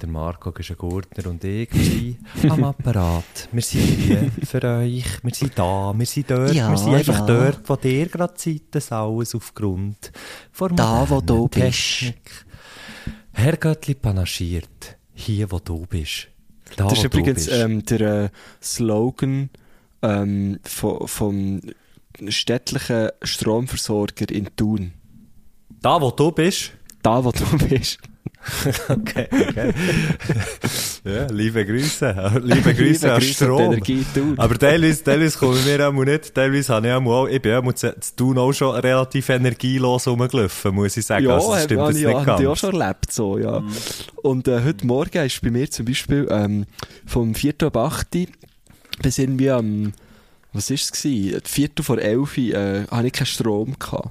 Der Marco Gurtner und ich sind am Apparat. Wir sind hier für euch. Wir sind da, wir sind dort. Ja, wir sind einfach ja. dort, wo ihr gerade seid. Das alles aufgrund von Da, wo du bist. Herr Göttli panaschiert. Hier, wo du bist. Da, Das ist übrigens ähm, der äh, Slogan ähm, vom, vom städtlichen Stromversorger in Thun. Da, wo du bist. Da, wo du bist. Okay, okay. ja, liebe Grüße. Liebe Grüße an Strom. Aber teilweise, teilweise kommen wir auch nicht, teilweise habe ich auch, ich bin auch zu auch schon relativ energielos rumgelaufen, muss ich sagen. Ja, also, das stimmt hab jetzt ich, nicht hab ganz. ich auch schon erlebt, so, ja. Und äh, heute Morgen ist bei mir zum Beispiel ähm, vom 4. ab 8. bis irgendwie am, was ist es gewesen? Viertel vor 11 äh, habe ich keinen Strom gehabt.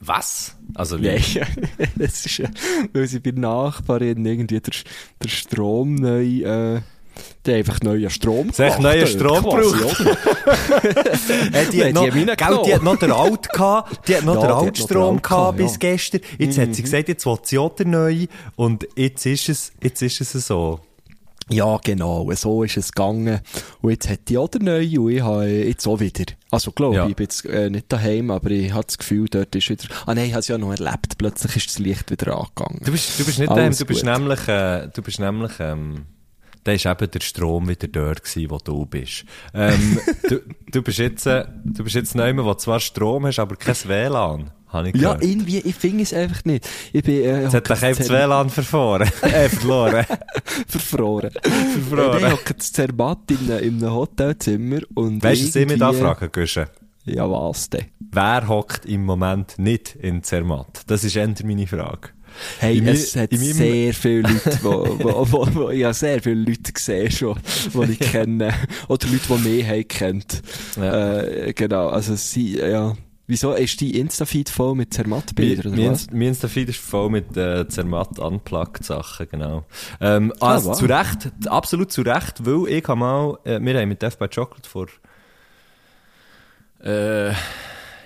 Was? Also, wie? Nein, das ist, äh, weil sie bei Nachbarin irgendwie der, der Strom neu, äh, der einfach neuen Strom Sie gemacht neuen Strom gebraucht. Äh, die, hat noch, die haben gell, die hat noch den Alt gehabt, die hat noch Ja, den die Altstrom gehabt bis ja. gestern. Jetzt hat sie gesagt, jetzt will sie auch den neuen und jetzt ist es, jetzt ist es so. Ja, genau, so ist es gegangen. Und jetzt hat die auch der neue und ich habe jetzt auch wieder. Also, glaube Ja. ich, ich bin jetzt äh, nicht daheim, aber ich habe das Gefühl, dort ist wieder, ah nein, ich habe es ja noch erlebt, plötzlich ist das Licht wieder angegangen. Du bist, du bist nicht daheim, du bist nämlich, äh, du bist nämlich, ähm, da ist eben der Strom wieder dort gewesen, wo du bist. Ähm, du, du bist jetzt, äh, du bist jetzt neu, wo zwar Strom hast, aber kein WLAN. Habe ich Ja, irgendwie, ich finde es einfach nicht. Ich bin, äh, Jetzt hat dich einfach das WLAN verfahren. äh, verloren. verfroren. Verfroren. Ich hocke das Zermatt in, einem- in einem Hotelzimmer und Weißt du, was ich mich da frage, Güsche? Ja, was denn? Wer hockt im Moment nicht in Zermatt? Das ist eher meine Frage. Hey, es hat sehr viele Leute, wo, wo, wo, wo, ich habe sehr viele Leute gesehen schon, die ich kenne. Oder Leute, die mich haben kennt. Ja. Äh, genau, also sie, ja. Wieso ist die Insta-Feed voll mit Zermatt-Bildern, was? Mein Insta-Feed ist voll mit äh, Zermatt unplugged Sachen, genau. Ähm, Ah, also wow. zu Recht, absolut zu Recht, weil ich habe mal, äh, wir haben mit Death by Chocolate vor, äh,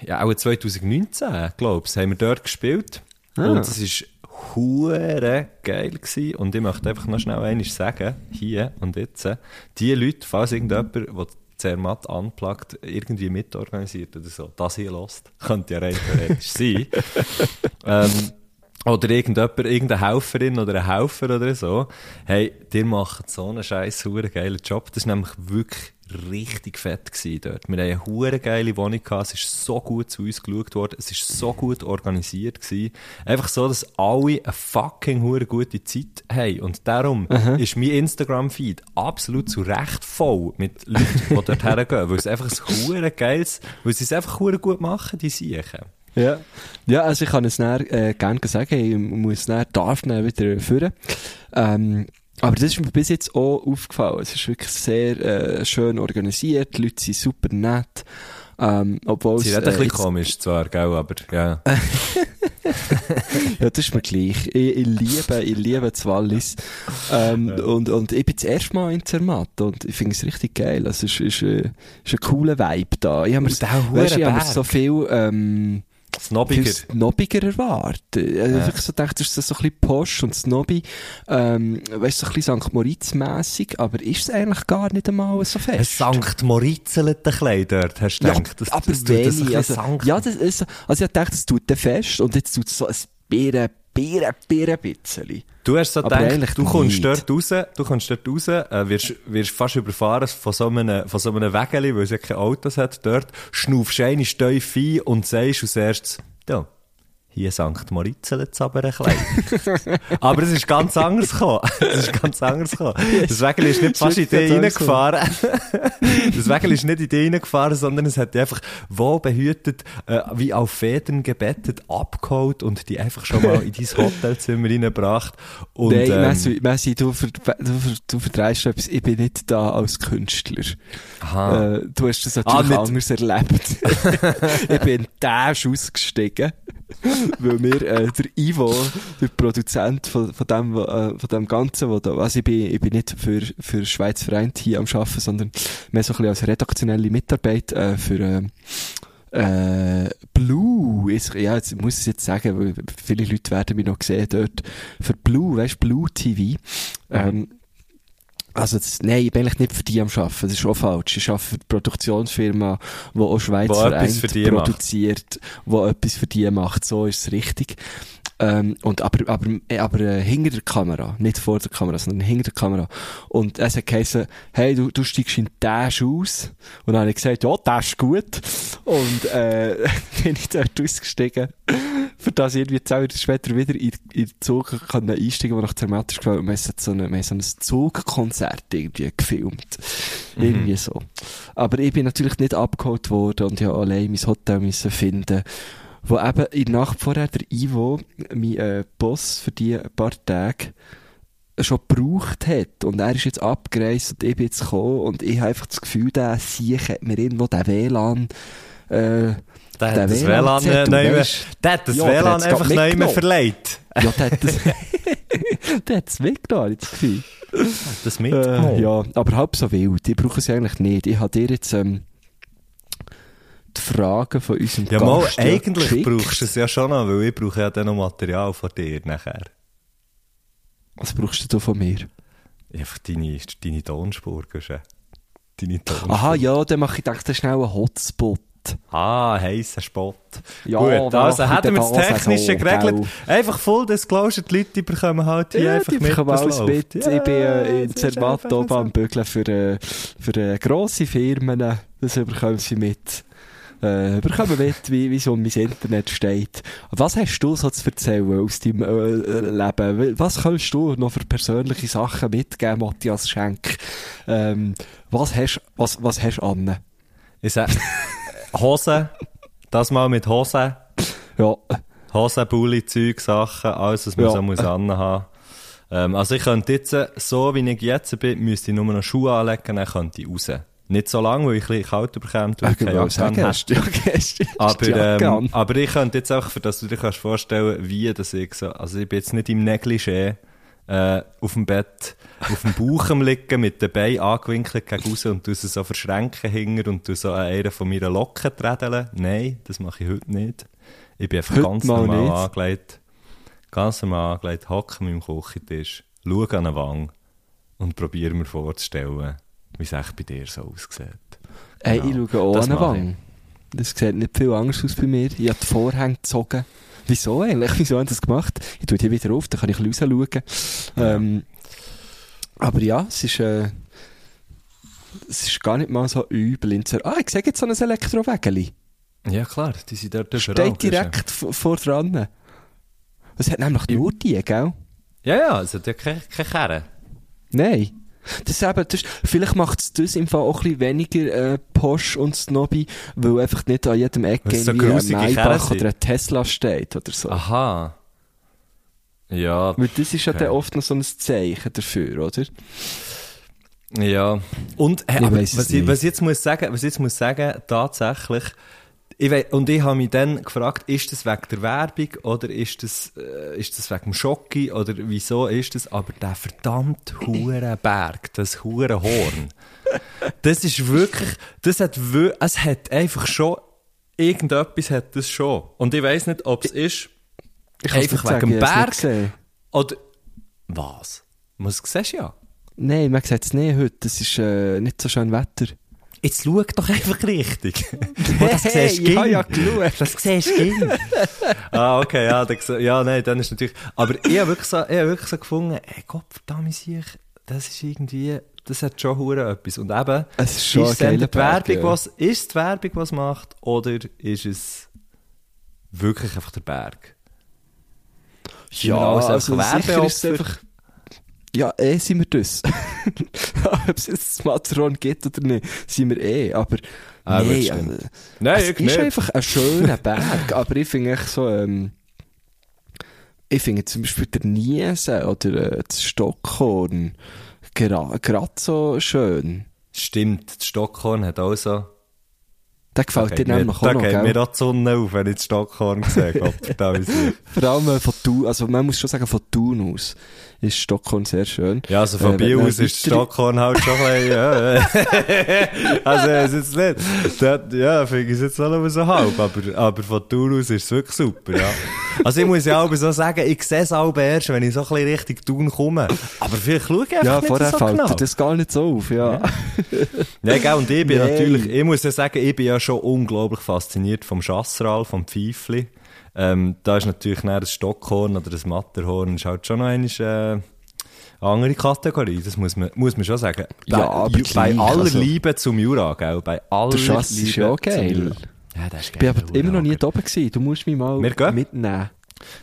ja, auch 2019, glaubst haben wir dort gespielt. Ah. Und es ist hure geil gewesen. Und ich möchte einfach noch schnell eines sagen, hier und jetzt, die Leute, falls irgendjemand, der Zermatt unplugged, irgendwie mitorganisiert oder so, das hier lost, könnte ja rein theoretisch sein. ähm, oder irgendjemand, irgendeine Helferin oder ein Helfer oder so. Hey, dir macht so einen scheiß hure geilen Job. Das war nämlich wirklich richtig fett gewesen dort. Wir haben eine hure geile Wohnung. Es ist so gut zu uns geschaut worden. Es ist so gut organisiert gewesen. Einfach so, dass alle eine fucking hure gute Zeit haben. Und darum ist mein Instagram-Feed absolut zu Recht voll mit Leuten, die dort hergehen. Weil es einfach ein hure geiles, weil sie es einfach hure gut machen, die Siechen. Ja. Ja, also ich kann es näher, äh, gerne sagen, ich muss näher, darf näher wieder führen. Ähm, aber das ist mir bis jetzt auch aufgefallen. Es ist wirklich sehr äh, schön organisiert, die Leute sind super nett. Ähm, obwohl Sie es, reden ein bisschen komisch zwar, gell, aber ja. Ja, das ist mir gleich. Ich, ich liebe, ich liebe das Wallis. Ähm, und, und ich bin das erste Mal in Zermatt und ich finde es richtig geil. Also, es ist, ist, äh, ist ein cooler Vibe da. Ich habe mir, so viel, ähm, Snobbiger. viel snobbiger erwartet. Also, Ja. Ich so gedacht, das ist so ein bisschen posch und snobby, ähm, weißt du, so ein bisschen St. Moritz-mässig, aber ist es eigentlich gar nicht einmal so Ein fest. Sankt Moritzelete Kleid dort, hast du Ja, gedacht? Das, aber das tut das ein wenig. bisschen Also, ja, das ist, also ich gedacht, das tut fest und jetzt tut es so ein Bieren, Bieren, Bieren bisschen. Du hast so Aber eigentlich gedacht, du kommst nicht. dort raus, du kommst dort raus, äh, wirst, wirst fast überfahren von so einem, von so einem Wägeli, weil es ja keine Autos hat dort, schnaufst eine Steuf ein und sagst als erstes, ja, hier St. Moritz jetzt aber ein klein. aber es ist ganz anders gekommen. Es ist ganz anders gekommen. Das Wägel ist nicht fast in die reingefahren. das Wägel ist nicht in die reingefahren, sondern es hat die einfach wohlbehütet, äh, wie auf Federn gebettet, abgeholt und die einfach schon mal in dein Hotelzimmer reingebracht. Und, Nein, ähm, Messi, Messi du, ver, du, ver, du verdreist etwas. Ich bin nicht da als Künstler. aha. Äh, du hast das natürlich Ah, nicht- anders erlebt. ich bin in Dash ausgestiegen, weil mir äh, der Ivo, der Produzent von, von, dem, äh, von dem Ganzen, wo da, also ich bin, ich bin nicht für, für Schweiz Vereint hier am Arbeiten, sondern mehr so ein bisschen als redaktionelle Mitarbeit äh, für äh, äh, Blue, ist, ja, jetzt muss ich es jetzt sagen, weil viele Leute werden mich noch sehen dort, für Blue, weißt Blue TV, ähm, also, das, nein, ich bin eigentlich nicht für die am Arbeiten. Das ist auch falsch. Ich arbeite für die Produktionsfirma, die auch Schweiz Wo etwas vereint, für die macht. produziert, wo etwas für die macht. So ist es richtig. Ähm, und aber, aber, äh, aber äh, hinter der Kamera, nicht vor der Kamera, sondern hinter der Kamera. Und es hat geheißen, hey, du, du steigst in Dash aus. Und dann habe ich gesagt, ja, das ist gut. Und, äh, bin ich dort ausgestiegen. Für das irgendwie zwei Jahre später wieder in, in den Zug kann einsteigen, der nach Zermatt ist gefallen. Und wir haben so, eine, so ein Zugkonzert irgendwie gefilmt. Irgendwie so. Aber ich bin natürlich nicht abgeholt worden und habe allein mein Hotel müssen finden wo eben in der Nacht vorher der Ivo, mein äh, Boss für die paar Tage, schon gebraucht hat. Und er ist jetzt abgereist und ich bin jetzt gekommen und ich habe einfach das Gefühl, der Sieg hat mir irgendwo den WLAN, äh, der der hat das WLAN, WLAN-Zettel, neu der hat das Ja, WLAN einfach neu verleiht. ja, der hat das, der hat es mitgenommen, habe ich das. Das Äh, ja, aber halb so wild. Ich brauche sie eigentlich nicht. Ich habe dir jetzt ähm, die Fragen von unserem Ja, mal, Gast ja eigentlich geschickt. brauchst du es ja schon noch, weil ich brauche ja dann noch Material von dir nachher. Was brauchst du von mir? Einfach deine, deine Tonspur, du? Deine Tonspur. Aha, ja, dann mache ich ist schnell ein Hotspot. Ah, heißer Spot. Ja, Gut, also hätten wir das Technische geregelt. Einfach Full Disclosure, die Leute bekommen halt hier Ja, einfach die mit, alles mit. Ja, ich bin äh, in Zermatt oben am Bügeln für, äh, für äh, grosse Firmen. Das bekommen sie mit. Äh, bekommen mit, wie, wie so mein Internet steht. Was hast du so zu erzählen aus deinem äh, Leben? Was kannst du noch für persönliche Sachen mitgeben, Matthias Schenk? Ähm, was hast was, was hast du an? Ich sag, Hosen, das mal mit Hosen. Ja, Hosen, Bulli, Zeug, Sachen, alles, was man Ja. so muss anhaben. Ähm, also ich könnte jetzt, so wie ich jetzt bin, müsste ich nur noch Schuhe anlegen, dann könnte ich raus. Nicht so lange, weil ich ein bisschen kalt bekomme, weil ich keine Jacke hast hast die Aber, ähm, aber ich könnte jetzt auch, für das du dir kannst vorstellen, wie das ich so, also ich bin jetzt nicht im Negligé, äh, auf dem Bett, auf dem Bauch liegen, mit den Beinen angewinkelt gegen raus und du so verschränken hinger und du so an einer von meinen Locken trädeln. Nein, das mache ich heute nicht. Ich bin einfach Heute ganz mal normal nicht. angelegt, ganz normal angelegt, hocke an meinem Küchentisch, schaue an eine Wange und probiere mir vorzustellen, wie es echt bei dir so aussieht. Hey, Genau. ich schaue auch an eine. Wange. Das sieht nicht viel anders aus bei mir. Ich habe die Vorhänge gezogen. Wieso eigentlich? Wieso haben sie das gemacht? Ich tue die wieder auf, dann kann ich ein bisschen rausschauen. Ähm, aber ja, es ist, äh, es ist gar nicht mal so übel. Ah, ich sehe jetzt so ein Elektrowägeli. Ja klar, die sind dort überall. Steht direkt vor dran. Es hat nämlich nur die, gell? Ja, ja, es hat ja keine, keine Kerne. Nein. Das eben, das ist, vielleicht macht es das im Fall auch ein bisschen weniger äh, Posch und Snobby, weil einfach nicht an jedem Eck es so irgendwie ein Maybach oder ein Tesla steht oder so. Aha. Ja, Weil das ist ja Okay. dann oft noch so ein Zeichen dafür, oder? ja. Und äh, Ich aber was, ich, was ich jetzt muss sagen, was ich jetzt muss sagen, tatsächlich, ich wei- und ich habe mich dann gefragt, ist das wegen der Werbung oder ist das, äh, ist das wegen dem Schocki oder wieso ist das? Aber der verdammt hure Berg, das hure Horn, das ist wirklich, das hat, es hat einfach schon, irgendetwas hat das schon. Und ich weiß nicht, ob es ist, Ich Einfach wegen dem Berg? oder, was? Was siehst du ja? Nein, man sieht es nicht heute. Es ist äh, nicht so schön Wetter. Jetzt schau doch einfach richtig. Wo das Hey, siehst ich habe ging. ja geschaut. Das siehst du ah, okay, ja, dann, ja, nein, dann ist natürlich, aber ich habe wirklich so, ich habe wirklich so gefunden, ey, Gott, verdammt, ich, das ist irgendwie, das hat schon hure etwas. Und eben, Es ist schon ist die Werbung, ja. was, ist es die Werbung, was macht, oder ist es wirklich einfach der Berg? Sind wir alles einfach sicher ist es einfach... Ja, eh sind wir das. Ob es jetzt das Matron gibt oder nicht, sind wir eh, aber... Ah, nee, also, Nein, es ist nicht. einfach ein schöner Berg, aber ich finde echt so, ähm, ich finde zum Beispiel der Niesen oder äh, das Stockhorn gerade so schön. Stimmt, das Stockhorn hat auch so... Der gefällt Da dir mir- nämlich da auch noch, geht gell? mir auch die Sonne auf, wenn ich das Stockhorn sehe. Gott. Vor allem äh, von Thun, also man muss schon sagen, von Thun aus ist Stockholm sehr schön. Ja, also von Äh, Biel aus ist Stockhorn halt schon ein bisschen, ja. also, es ist jetzt nicht, das, ja, finde ich es jetzt auch so halb, aber, aber von Tour aus ist es wirklich super, ja. Also, ich muss ja auch so sagen, ich sehe es auch erst, wenn ich so ein bisschen Richtung Thun komme. Aber vielleicht schaue ich einfach Ja, nicht vorher so fällt genau. das gar nicht so auf, ja. Ja, gell, und ich bin Nein. natürlich, ich muss ja sagen, ich bin ja schon unglaublich fasziniert vom Chasseral, vom Pfeifli. Ähm, da ist natürlich das Stockhorn oder das Matterhorn, ist halt schon noch eine, äh, andere Kategorie, das muss man, muss man schon sagen. Ja, bei, aber Ju- bei aller also- Liebe zum Jura, gell, bei aller Der Schass ist Liebe ja zum geil. Jura. Ja, das ist Ich bin geil. aber immer noch nie da oben gewesen. Du musst mich mal mitnehmen.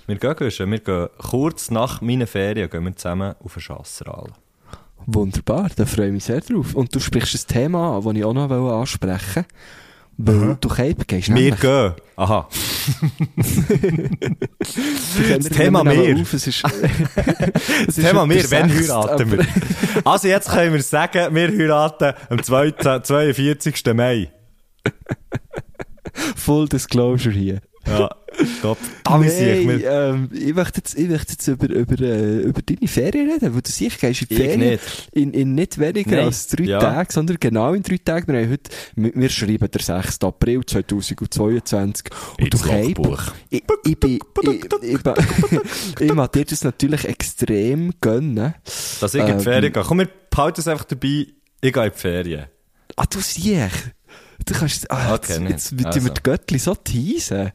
Wir gehen, Guschen, wir gehen kurz nach meinen Ferien gehen wir zusammen auf ein Chasseral. Wunderbar, da freue ich mich sehr drauf. Und du sprichst ein Thema an, das ich auch noch ansprechen wollte. Weil du Cape gehst. Wir gehen. Aha. Das Thema wir. Auf. Es ist, es Thema wir, wenn heiraten wir? Also jetzt können wir sagen, wir heiraten am 2. 42. Mai. Full Disclosure hier. Ja, damit Nein, nee, ähm, ich möchte jetzt, ich möchte jetzt über, über, äh, über deine Ferien reden, wo du sicher gehst in die Ich Ferien. nicht. In, in nicht weniger Nein. als drei Ja. Tagen, sondern genau in drei Tagen. Wir, haben heute, wir, wir schreiben der 6. April 2022. Und Ins du Logbuch. ich, ich bin, ich, ich, ich, ich mag dir das natürlich extrem gönnen. dass ich in die Ferien gehe. Komm, wir behalten es einfach dabei, ich gehe in die Ferien. Ah, du siehst. Du kannst, ah, Okay, jetzt, jetzt wird Also. die Göttli so teasen.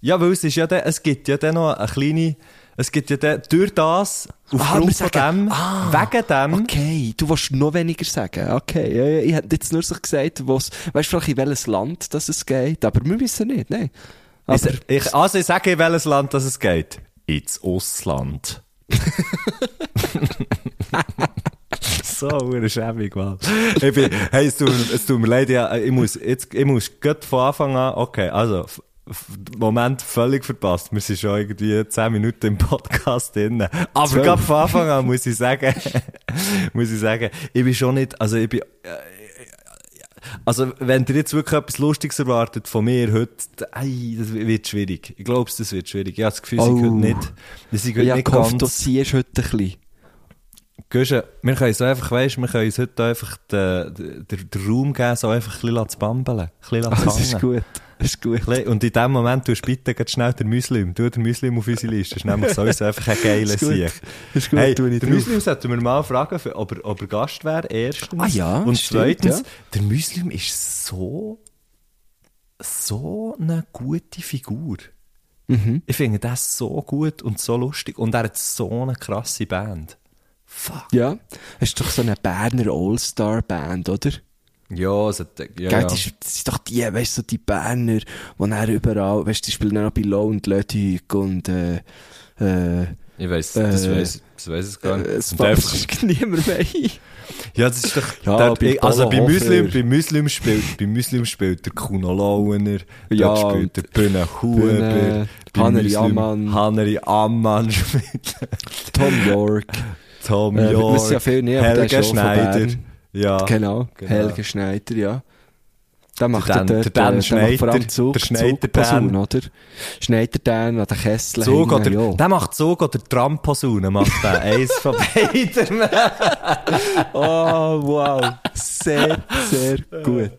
Ja, weil es ist ja dann, es gibt ja dann noch eine kleine, es gibt ja dann, durch das, wir aufgrund von sagen- dem, ah, wegen dem, Okay, du willst noch weniger sagen. Okay, ja, ja, ich hätte jetzt nur so gesagt, wo's, weißt du vielleicht in welches Land das es geht, aber wir wissen nicht, nein. Aber, ich, ich, also ich sage, in welches Land das es geht. Ins Ausland. so, eine schäbig, Mann. Ich bin, hey, es tut, mir- es tut mir leid, ja, ich muss, jetzt, ich muss grad von Anfang an, okay, also, Moment völlig verpasst. Wir sind schon irgendwie 10 Minuten im Podcast drin. Aber gerade von Anfang an muss ich sagen, muss ich sagen, ich bin schon nicht, also ich bin, also, wenn ihr jetzt wirklich etwas Lustiges erwartet von mir heute, ei, das wird schwierig. Ich glaube, das wird schwierig. Ich habe das Gefühl, Oh. heute nicht, sie sind heute ich habe nicht gehofft, du ganz... ziehst heute ein bisschen. Guschen, wir können uns einfach, weisst, wir können uns heute einfach den, den, den Raum geben, so einfach ein bisschen zu bambeln. Ein bisschen zu Das ist gut. Das ist gut. Und in dem Moment tust du bitte schnell den Muslim. Tu den Muslim auf unsere Liste. Das ist nämlich sowieso einfach ein geiler. Sieg. Das ist gut, Hey, tu ich drauf. Muslim sollten wir mal fragen, ob er, ob er Gast wäre, erstens. Ah ja, Und stimmt, zweitens, ja. der Muslim ist so, so eine gute Figur. Mhm. Ich finde das so gut und so lustig. Und er hat so eine krasse Band. Fuck. Ja, es ist doch so eine Berner All-Star-Band, oder? Ja, hat, ja, Gell. Das, ist- das sind doch die, weißt du, so die Berner, die dann überall, weißt du, die spielen auch bei Low und Ludwig und, äh, äh, Ich weiss, das Äh, weiss, das weiss es gar nicht. äh, es ist niemand mehr ein. Ja, das ist doch, Ja, der, bei also bei Muslim, bei Muslim spielt, bei Muslim spielt der Kuno Lauener, Ja, spielt der Bühne Huber, Haneri Ammann. Haneri Ammann spielt, Tom York. Tom Äh, York, wissen ja viel der Helge Schneider, ja, Genau, genau. Helge Schneider, ja. Der macht ja dort, der Dan äh, der macht vor allem Schneider, Zug, der Schneider Dan. oder? Schneider Dan an der Kessel. Zug oder, ja. der macht Zug oder Tramposaune, macht der, eins von beiden. Oh, wow. Sehr, sehr gut.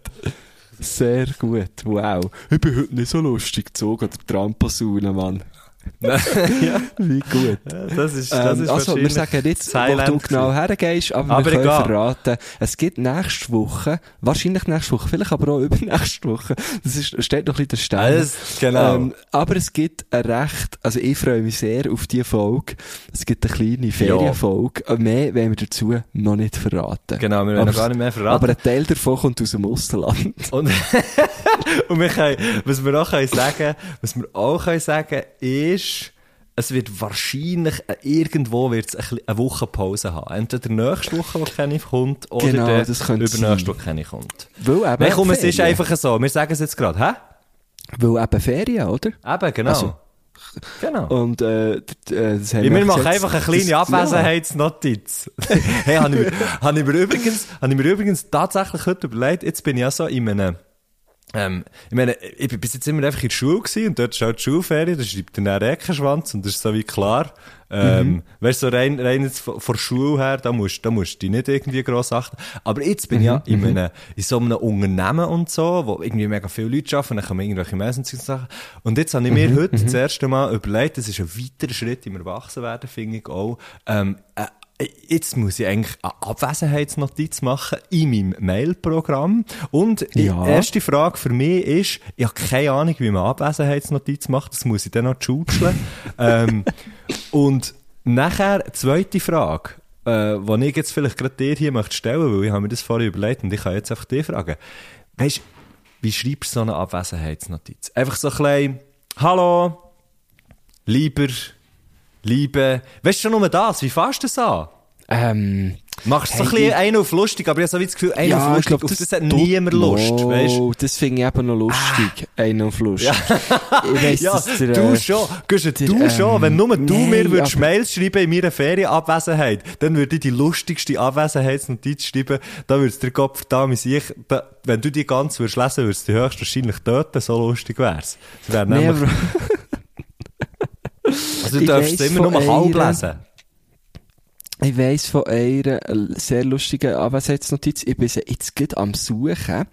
Sehr gut, wow. Ich bin heute nicht so lustig gezogen an der Tramposaune, Mann. Ja, Wie gut. das ist, das Ähm, ist also, wir sagen das wo du genau hergehst, aber, Aber wir können verraten, es gibt nächste Woche, wahrscheinlich nächste Woche, vielleicht aber auch übernächste Woche, das ist, steht noch ein bisschen der Stern. Genau. Ähm, aber es gibt ein recht, also ich freue mich sehr auf die Folge. Es gibt eine kleine Ferienfolge. Äh, Mehr wollen wir dazu noch nicht verraten. genau, wir werden aber- noch gar nicht mehr verraten. Aber ein Teil davon kommt aus dem Ausland. Und, und wir können, was wir auch können sagen, was wir auch können sagen, ist, es wird wahrscheinlich, äh, irgendwo wird es eine, Woche Pause haben. Entweder nächste Woche, wo keine kommt, oder Genau, der übernächste. Woche keine kommt. Weil eben Nein, komm, es ist einfach so. Wir sagen es jetzt gerade, hä? Weil eben Ferien, oder? Eben, genau. Also, genau. Und äh, äh, das haben Ja, wir machen einfach eine kleine Abwesenheitsnotiz. hey, habe ich, habe ich, mir übrigens, habe ich mir übrigens tatsächlich heute überlegt, jetzt bin ich ja so in einem, ähm, ich meine, ich bin bis jetzt immer einfach in der Schule gewesen und dort ist auch die Schulferien, da schreibt dann der Eckenschwanz und das ist so wie klar. Ähm, Mhm. Weißt du, so rein, rein jetzt von, von der Schule her, da musst, da musst du dich nicht irgendwie gross achten. Aber jetzt bin ich ja Mhm, in, einem, in so einem Unternehmen und so, wo irgendwie mega viele Leute arbeiten, dann kommen irgendwelche Messenger-Sachen. Und jetzt habe ich Mhm, mir heute das erste Mal überlegt, das ist ein weiterer Schritt im Erwachsenwerden, finde ich auch, ähm, äh, Jetzt muss ich eigentlich eine Abwesenheitsnotiz machen in meinem Mailprogramm. Und Ja. die erste Frage für mich ist, ich habe keine Ahnung, wie man Abwesenheitsnotiz macht. Das muss ich dann noch schutzeln. ähm, und nachher, zweite Frage, äh, die ich jetzt vielleicht gerade dir hier möchte stellen, weil ich habe mir das vorher überlegt und ich kann jetzt einfach dich fragen. Weißt wie schreibst du so eine Abwesenheitsnotiz? Einfach so ein klein, hallo, lieber, liebe, weißt du schon nur das? Wie fasst du das an? Ähm, Machst du so Hey, ein bisschen ich- einen auf lustig, aber ich habe so wie das Gefühl, einen auf ja, ich lustig, glaube, auf das, hat niemand Lust, no, weißt das finde ich eben noch lustig. Einen auf lustig. Ich weiss, Ja, der, du äh, schon, der, du schon, ähm, wenn nur du nein, mir würdest Mails schreiben in meiner Ferienabwesenheit, dann würde ich die lustigste Abwesenheitsnotiz schreiben, da würde der Kopf da mit sich, da, wenn du die ganz würdest lesen, würdest du höchstwahrscheinlich töten, so lustig wär's. Wäre Nee, nämlich, also du darfst es immer von nur halb lesen. ich weiss von einer äh, sehr lustigen Abwesenheitsnotiz. Ich bin jetzt gerade am Suchen.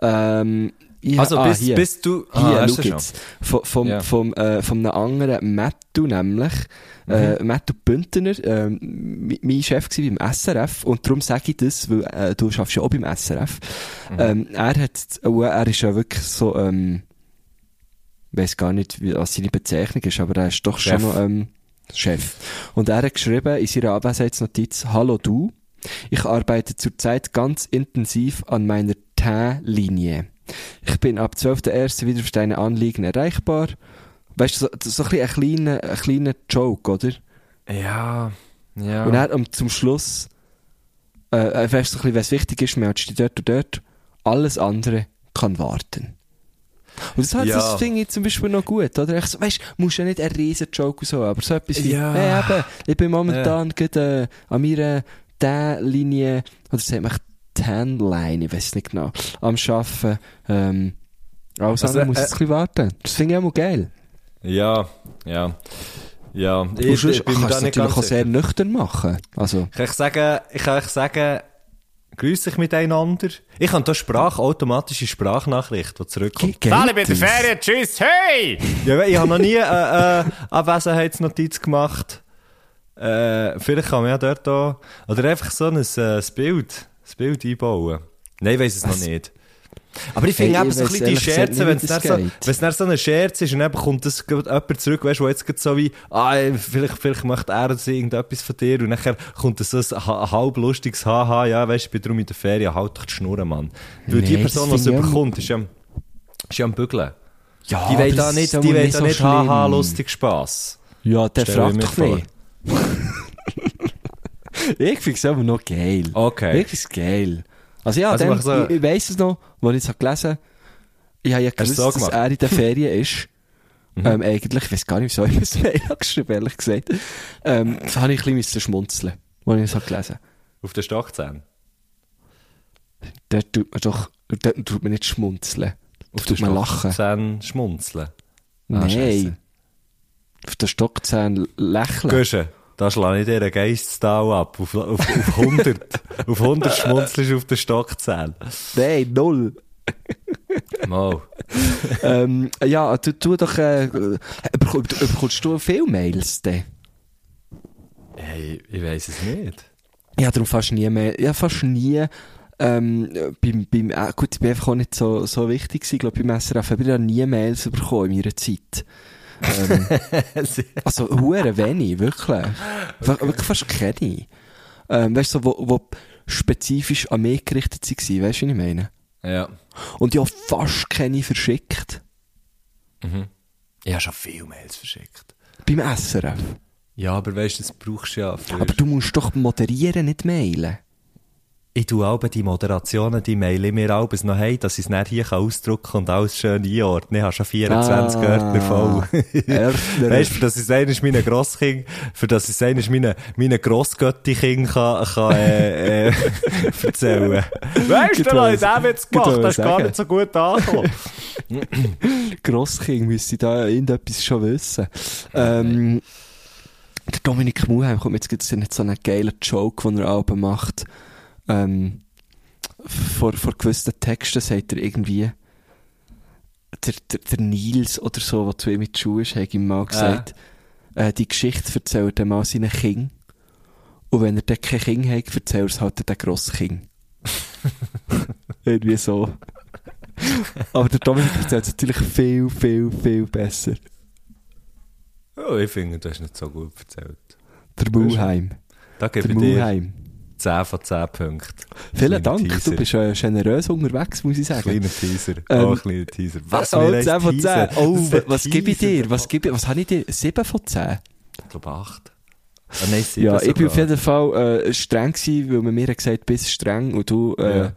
Ähm, ich, Also ah, bis, hier. bis du, Hier, ah, schau jetzt. Vom, vom, Ja. vom, äh, vom einem anderen Mattu nämlich. Äh, Mattu Bündner, mi- mein Chef war beim SRF. Und darum sage ich das, weil äh, du schaffst ja auch beim SRF. Ähm, er hat, äh, er ist ja wirklich so, ähm, weiß gar nicht, wie, was seine Bezeichnung ist, aber er ist doch Chef. schon noch, ähm, Chef. Und er hat geschrieben in seiner Abwesenheitsnotiz, Hallo du, ich arbeite zurzeit ganz intensiv an meiner T-Linie. Ich bin ab 12.01. wieder für deine Anliegen erreichbar. Weißt du, so, so ein, ein kleiner, ein kleiner Joke, oder? Ja, ja. Und dann um, zum Schluss, äh, äh, weißt du, so ein bisschen, es wichtig ist, dich dort und dort. Alles andere kann warten. Und das, Ja. das finde ich zum Beispiel noch gut, oder? Ich so, weißt, musst ja nicht einen riesen Joke so, aber so etwas wie, Ja. hey, eben, ich bin momentan gerade, äh, an meiner Tan-Linie, oder sagt man Tan-Line, ich weiß nicht genau, am Arbeiten, ähm, alles Also, andere muss äh, jetzt ein bisschen warten. Das finde ich auch mal geil. ja, ja. Ja, Und sonst bin mir da es nicht natürlich auch sehr nüchtern machen. Also, Kann ich sagen, ich kann euch sagen, grüß dich miteinander. Ich habe da Sprach, automatische Sprachnachricht, die zurückkommt. Ge- Sali, in der? Ferien, tschüss, hey! Ja, ich habe noch nie eine äh, Abwesenheitsnotiz gemacht. Äh, vielleicht kann man ja dort auch, oder einfach so ein, äh, das Bild, das Bild einbauen. Nein, ich weiss es Was? noch nicht. Aber ich finde Hey, eben so ein bisschen die Scherze, wenn es so, dann so ein Scherz ist und dann kommt das jemand zurück, weißt du, wo jetzt so wie, ah, vielleicht, vielleicht macht er irgendetwas von dir und nachher kommt das so ein ha- halb lustiges Haha, ja, weißt du, ich bin drum in der Ferien, halt doch die Schnur, Mann. Weil die Nee, Person, das die es überkommt, ist ja, ist ja am Bügeln. ja, Die will aber da nicht, die nicht da nicht. Haha, lustig Spass. Ja, der fragt doch vor. nicht. ich finde es aber noch geil. Okay. Ich finde es geil. Also ja, Also dann, so- ich, ich weiss es noch, als ich es gelesen habe, ich habe ja gewusst, so dass er in der Ferien ist. Mhm. ähm, eigentlich, ich weiß gar nicht, wieso ich mir das Mail habe geschrieben, ehrlich gesagt. Ähm, da habe ich ein bisschen schmunzeln, als ich es habe gelesen habe. Auf den Stockzähnen. Dort tut man doch, dort tut man nicht schmunzeln. Auf tut man lachen. Schmunzeln. Ah, Nein. scheisse. Auf der Stockzähne lächeln. Guschen, da schlage ich dir einen Geistestal ab. Auf, auf, auf 100. auf 100 schmunzelst du auf den Stockzähnen. Nein, null. Mal. ähm, ja, du, du doch, äh, bekommst du viele Mails denn? Hey, ich weiss es nicht. Ja, darum fast nie mehr, ja, fast nie, ähm, beim, beim, äh, gut, ich bin einfach auch nicht so, so wichtig gewesen, glaub, beim SRF, aber ich habe nie Mails bekommen in meiner Zeit. Ähm, also, hure wenig, wirklich. Wir- Wirklich fast keine. Ähm, weißt du, so, wo, wo spezifisch an mich gerichtet waren, weißt du, was ich meine? ja. Und ich habe fast keine verschickt. Mhm. Ich habe schon viele Mails verschickt. Beim SRF. Ja, aber weißt du, das brauchst du ja für... Aber du musst doch moderieren, nicht mailen. Ich tue auch die Moderationen, die maile ich mir abends noch hey, dass ich es nicht hier kann ausdrucken und alles schön einordnen. Ich habe schon 24 Ah. Wörter voll. Weißt du, für das ich es eines meiner Grosskind, für das ich es eines meiner, meiner Grossgötti-Kind kann, kann, äh, äh, erzählen. Weißt du, Gut, was ich jetzt gemacht? Das ist gar nicht so gut angekommen. Grosskind müsste da irgendetwas schon wissen. Ähm, der Dominik Muheim kommt jetzt gibt's nicht so einen geilen Joke, den er auch macht. Ähm, vor, vor gewissen Texten sagt er irgendwie, der, der, der Nils oder so, der zu ihm in die Schuhe ist, hat ihm mal gesagt, äh, die Geschichte erzählt er mal seinen Kind. Und wenn er dann kein Kind hat, erzählt er es halt den Grosskind. Irgendwie so. Aber der Dominik erzählt es natürlich viel, viel, viel besser. Oh, ich finde, du hast nicht so gut erzählt. Der Muheim. Da Der gebe ich dir Muheim. 10 von 10 Punkten. Vielen Kleiner Dank, Teaser. du bist äh, generös unterwegs, muss ich sagen. Kleiner Teaser. Ähm, oh, ein kleiner Teaser. Was oh, wir als 10 von 10. Teaser? Oh, was gebe ich dir? Was, gebe was habe ich dir? 7 von 10? Ich glaube 8. Ah, nein, 7 Ja, ich bin auf jeden Fall äh, streng gewesen, weil man mir hat gesagt, bist streng und du äh, Ja.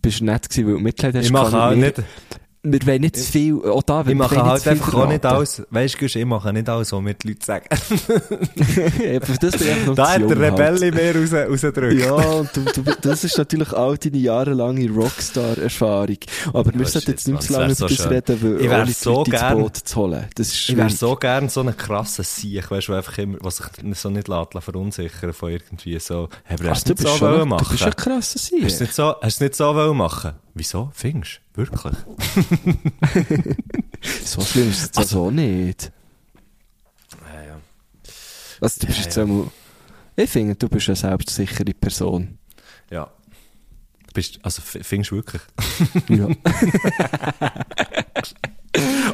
bist nett gewesen, weil du Mitleid hast. Ich mache auch nicht. Wir wollen nicht zu viel, auch da, wir ich mache halt einfach auch nicht alles, weißt du, ich mache nicht alles, was mir die Leute sagen. Ja, das ich Da hat der halt. Rebell in mir raus, rausgedrückt. Ja, und du, du, das ist natürlich auch deine jahrelange Rockstar-Erfahrung. Aber wir Oh, sollten jetzt nicht zu lange über das reden, weil Ich wär ohne die so gern- Boot zu holen. Das ist Ich wäre so gern so einen krassen Sieg, weißt du, einfach immer, was sich so nicht lässt, verunsichern von irgendwie so, hey, hast du du, bist so schon, du bist ein krasser Hast du es Sieg. nicht so, hast du nicht so wollen machen? Wieso? Findest du? Wirklich? So schlimm ist es also nicht. Ja, ja. Also, du bist Ja, jetzt ja. einmal, ich finde, du bist eine selbstsichere Person. Ja. Bist, also, findest du wirklich? Ja.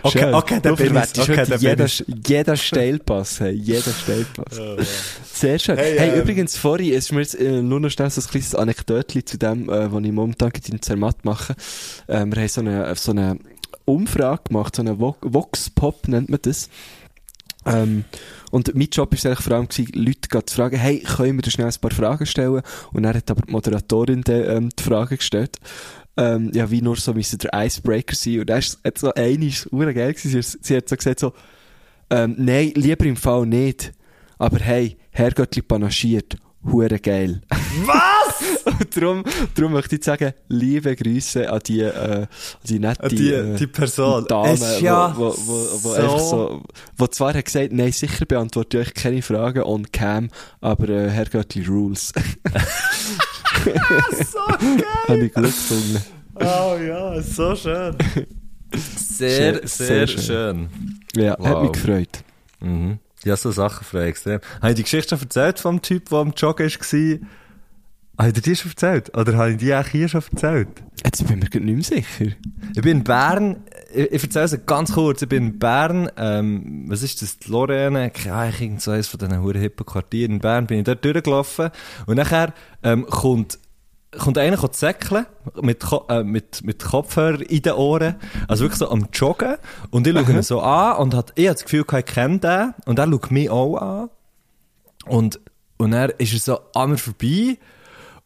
Okay, Schön. okay, dann bin ich okay, dann jeder, jeder Steilpass, hey, jeder Steilpass. Sehr schön. Hey, Hey, ähm, übrigens, vorhin, es ist mir jetzt äh, nur noch schnell so ein kleines Anekdötchen zu dem, äh, was ich momentan in Zermatt mache. Äh, wir haben so eine, so eine Umfrage gemacht, so eine Vo Vox-Pop nennt man das. Ähm, und mein Job war eigentlich vor allem, gewesen, Leute zu fragen, hey, können wir dir schnell ein paar Fragen stellen? Und dann hat aber die Moderatorin dann, ähm, die Frage gestellt. Ähm, ja, wie nur so müssen der Icebreaker sein. Und ist hat so hure geil gewesen, sie, sie hat so gesagt so, ähm, nein, lieber im Fall nicht. Aber hey, Herrgöttli panaschiert. Hure geil. Was? Und darum, darum möchte ich sagen, liebe Grüße an die, äh, an die nette, die, äh, die Person. Dame, Es ja wo, wo, wo, wo so- so, wo zwar hat gesagt, nein, sicher beantworte ich euch keine Fragen on cam, aber äh, Herr Göttli rules. so geil. Habe ich gut gefunden. Oh ja, so schön. Sehr, Sehr, sehr, schön. schön. Ja, hat Wow. mich gefreut. Mhm. Ja, so Sachen freue ich extrem. Habe ich die Geschichte schon erzählt vom Typ, der am Joggen war? Habe ich dir die schon erzählt? Oder habe ich die auch hier schon erzählt? Jetzt bin ich mir nicht mehr sicher. Ich bin in Bern, ich, ich erzähle es ganz kurz, ich bin in Bern, ähm, was ist das, die Lorraine, keine Ahnung, so eines von diesen huren hippen Quartieren in Bern, bin ich dort durchgelaufen. Und nachher ähm, kommt kommt einer säckeln, mit, äh, mit, mit Kopfhörer in den Ohren, also wirklich so am Joggen. Und ich schaue ihn so an und hat, ich habe das Gefühl, ich kenne den. Und er schaut mich auch an. Und, und dann ist er so an mir vorbei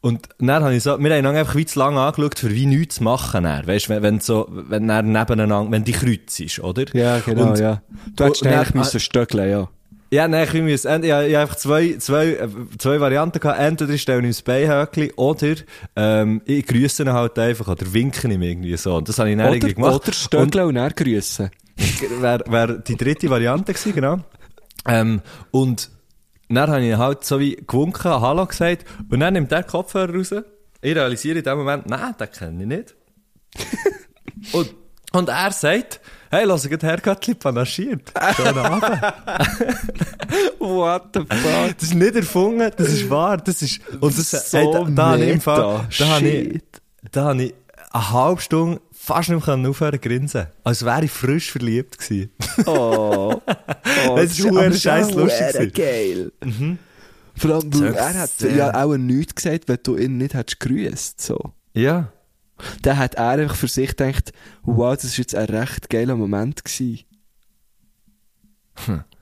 und dann habe ich so, wir haben ihn einfach wie zu lange angeschaut, für wie nichts zu machen. Dann. Weißt du, wenn, wenn so, wenn er nebeneinander, wenn die Kreuz ist, oder? Ja, genau, Und- ja. Du hättest und dann- eigentlich müssen stöckeln, ja. Ja, nein, ich muss, ich, habe- einfach zwei, zwei, äh, zwei Varianten gehabt. Entweder ich stelle ihm das Beinhöckli oder, ähm, ich grüße ihn halt einfach oder winke ihm irgendwie so. Und das habe ich dann irgendwie Oder, gemacht. oder stöckeln und, dann grüßen. wäre wär die dritte Variante gewesen, genau. Ähm, und dann habe ich halt so wie gewunken, Hallo gesagt, und dann nimmt der Kopfhörer raus. Ich realisiere in dem Moment, nein, den kenne ich nicht. und, und er sagt, hey, lass ich Herr Göttli panaschiert. Schönen Abend. What the fuck? Das ist nicht erfunden, das ist wahr, das ist, und das, So hey, da, da meta. Fall, da habe ich, da habe ich eine halbe Stunde fast nicht mehr aufhören zu grinsen. Als wäre ich frisch verliebt gewesen. Oh. oh Das ist schon scheiß lustig gewesen. geil. Vor allem, weil er hat sehr. ja auch nichts gesagt, wenn du ihn nicht hättest grüßt, so. Ja. Dann hat er einfach für sich gedacht, wow, das ist jetzt ein recht geiler Moment gewesen.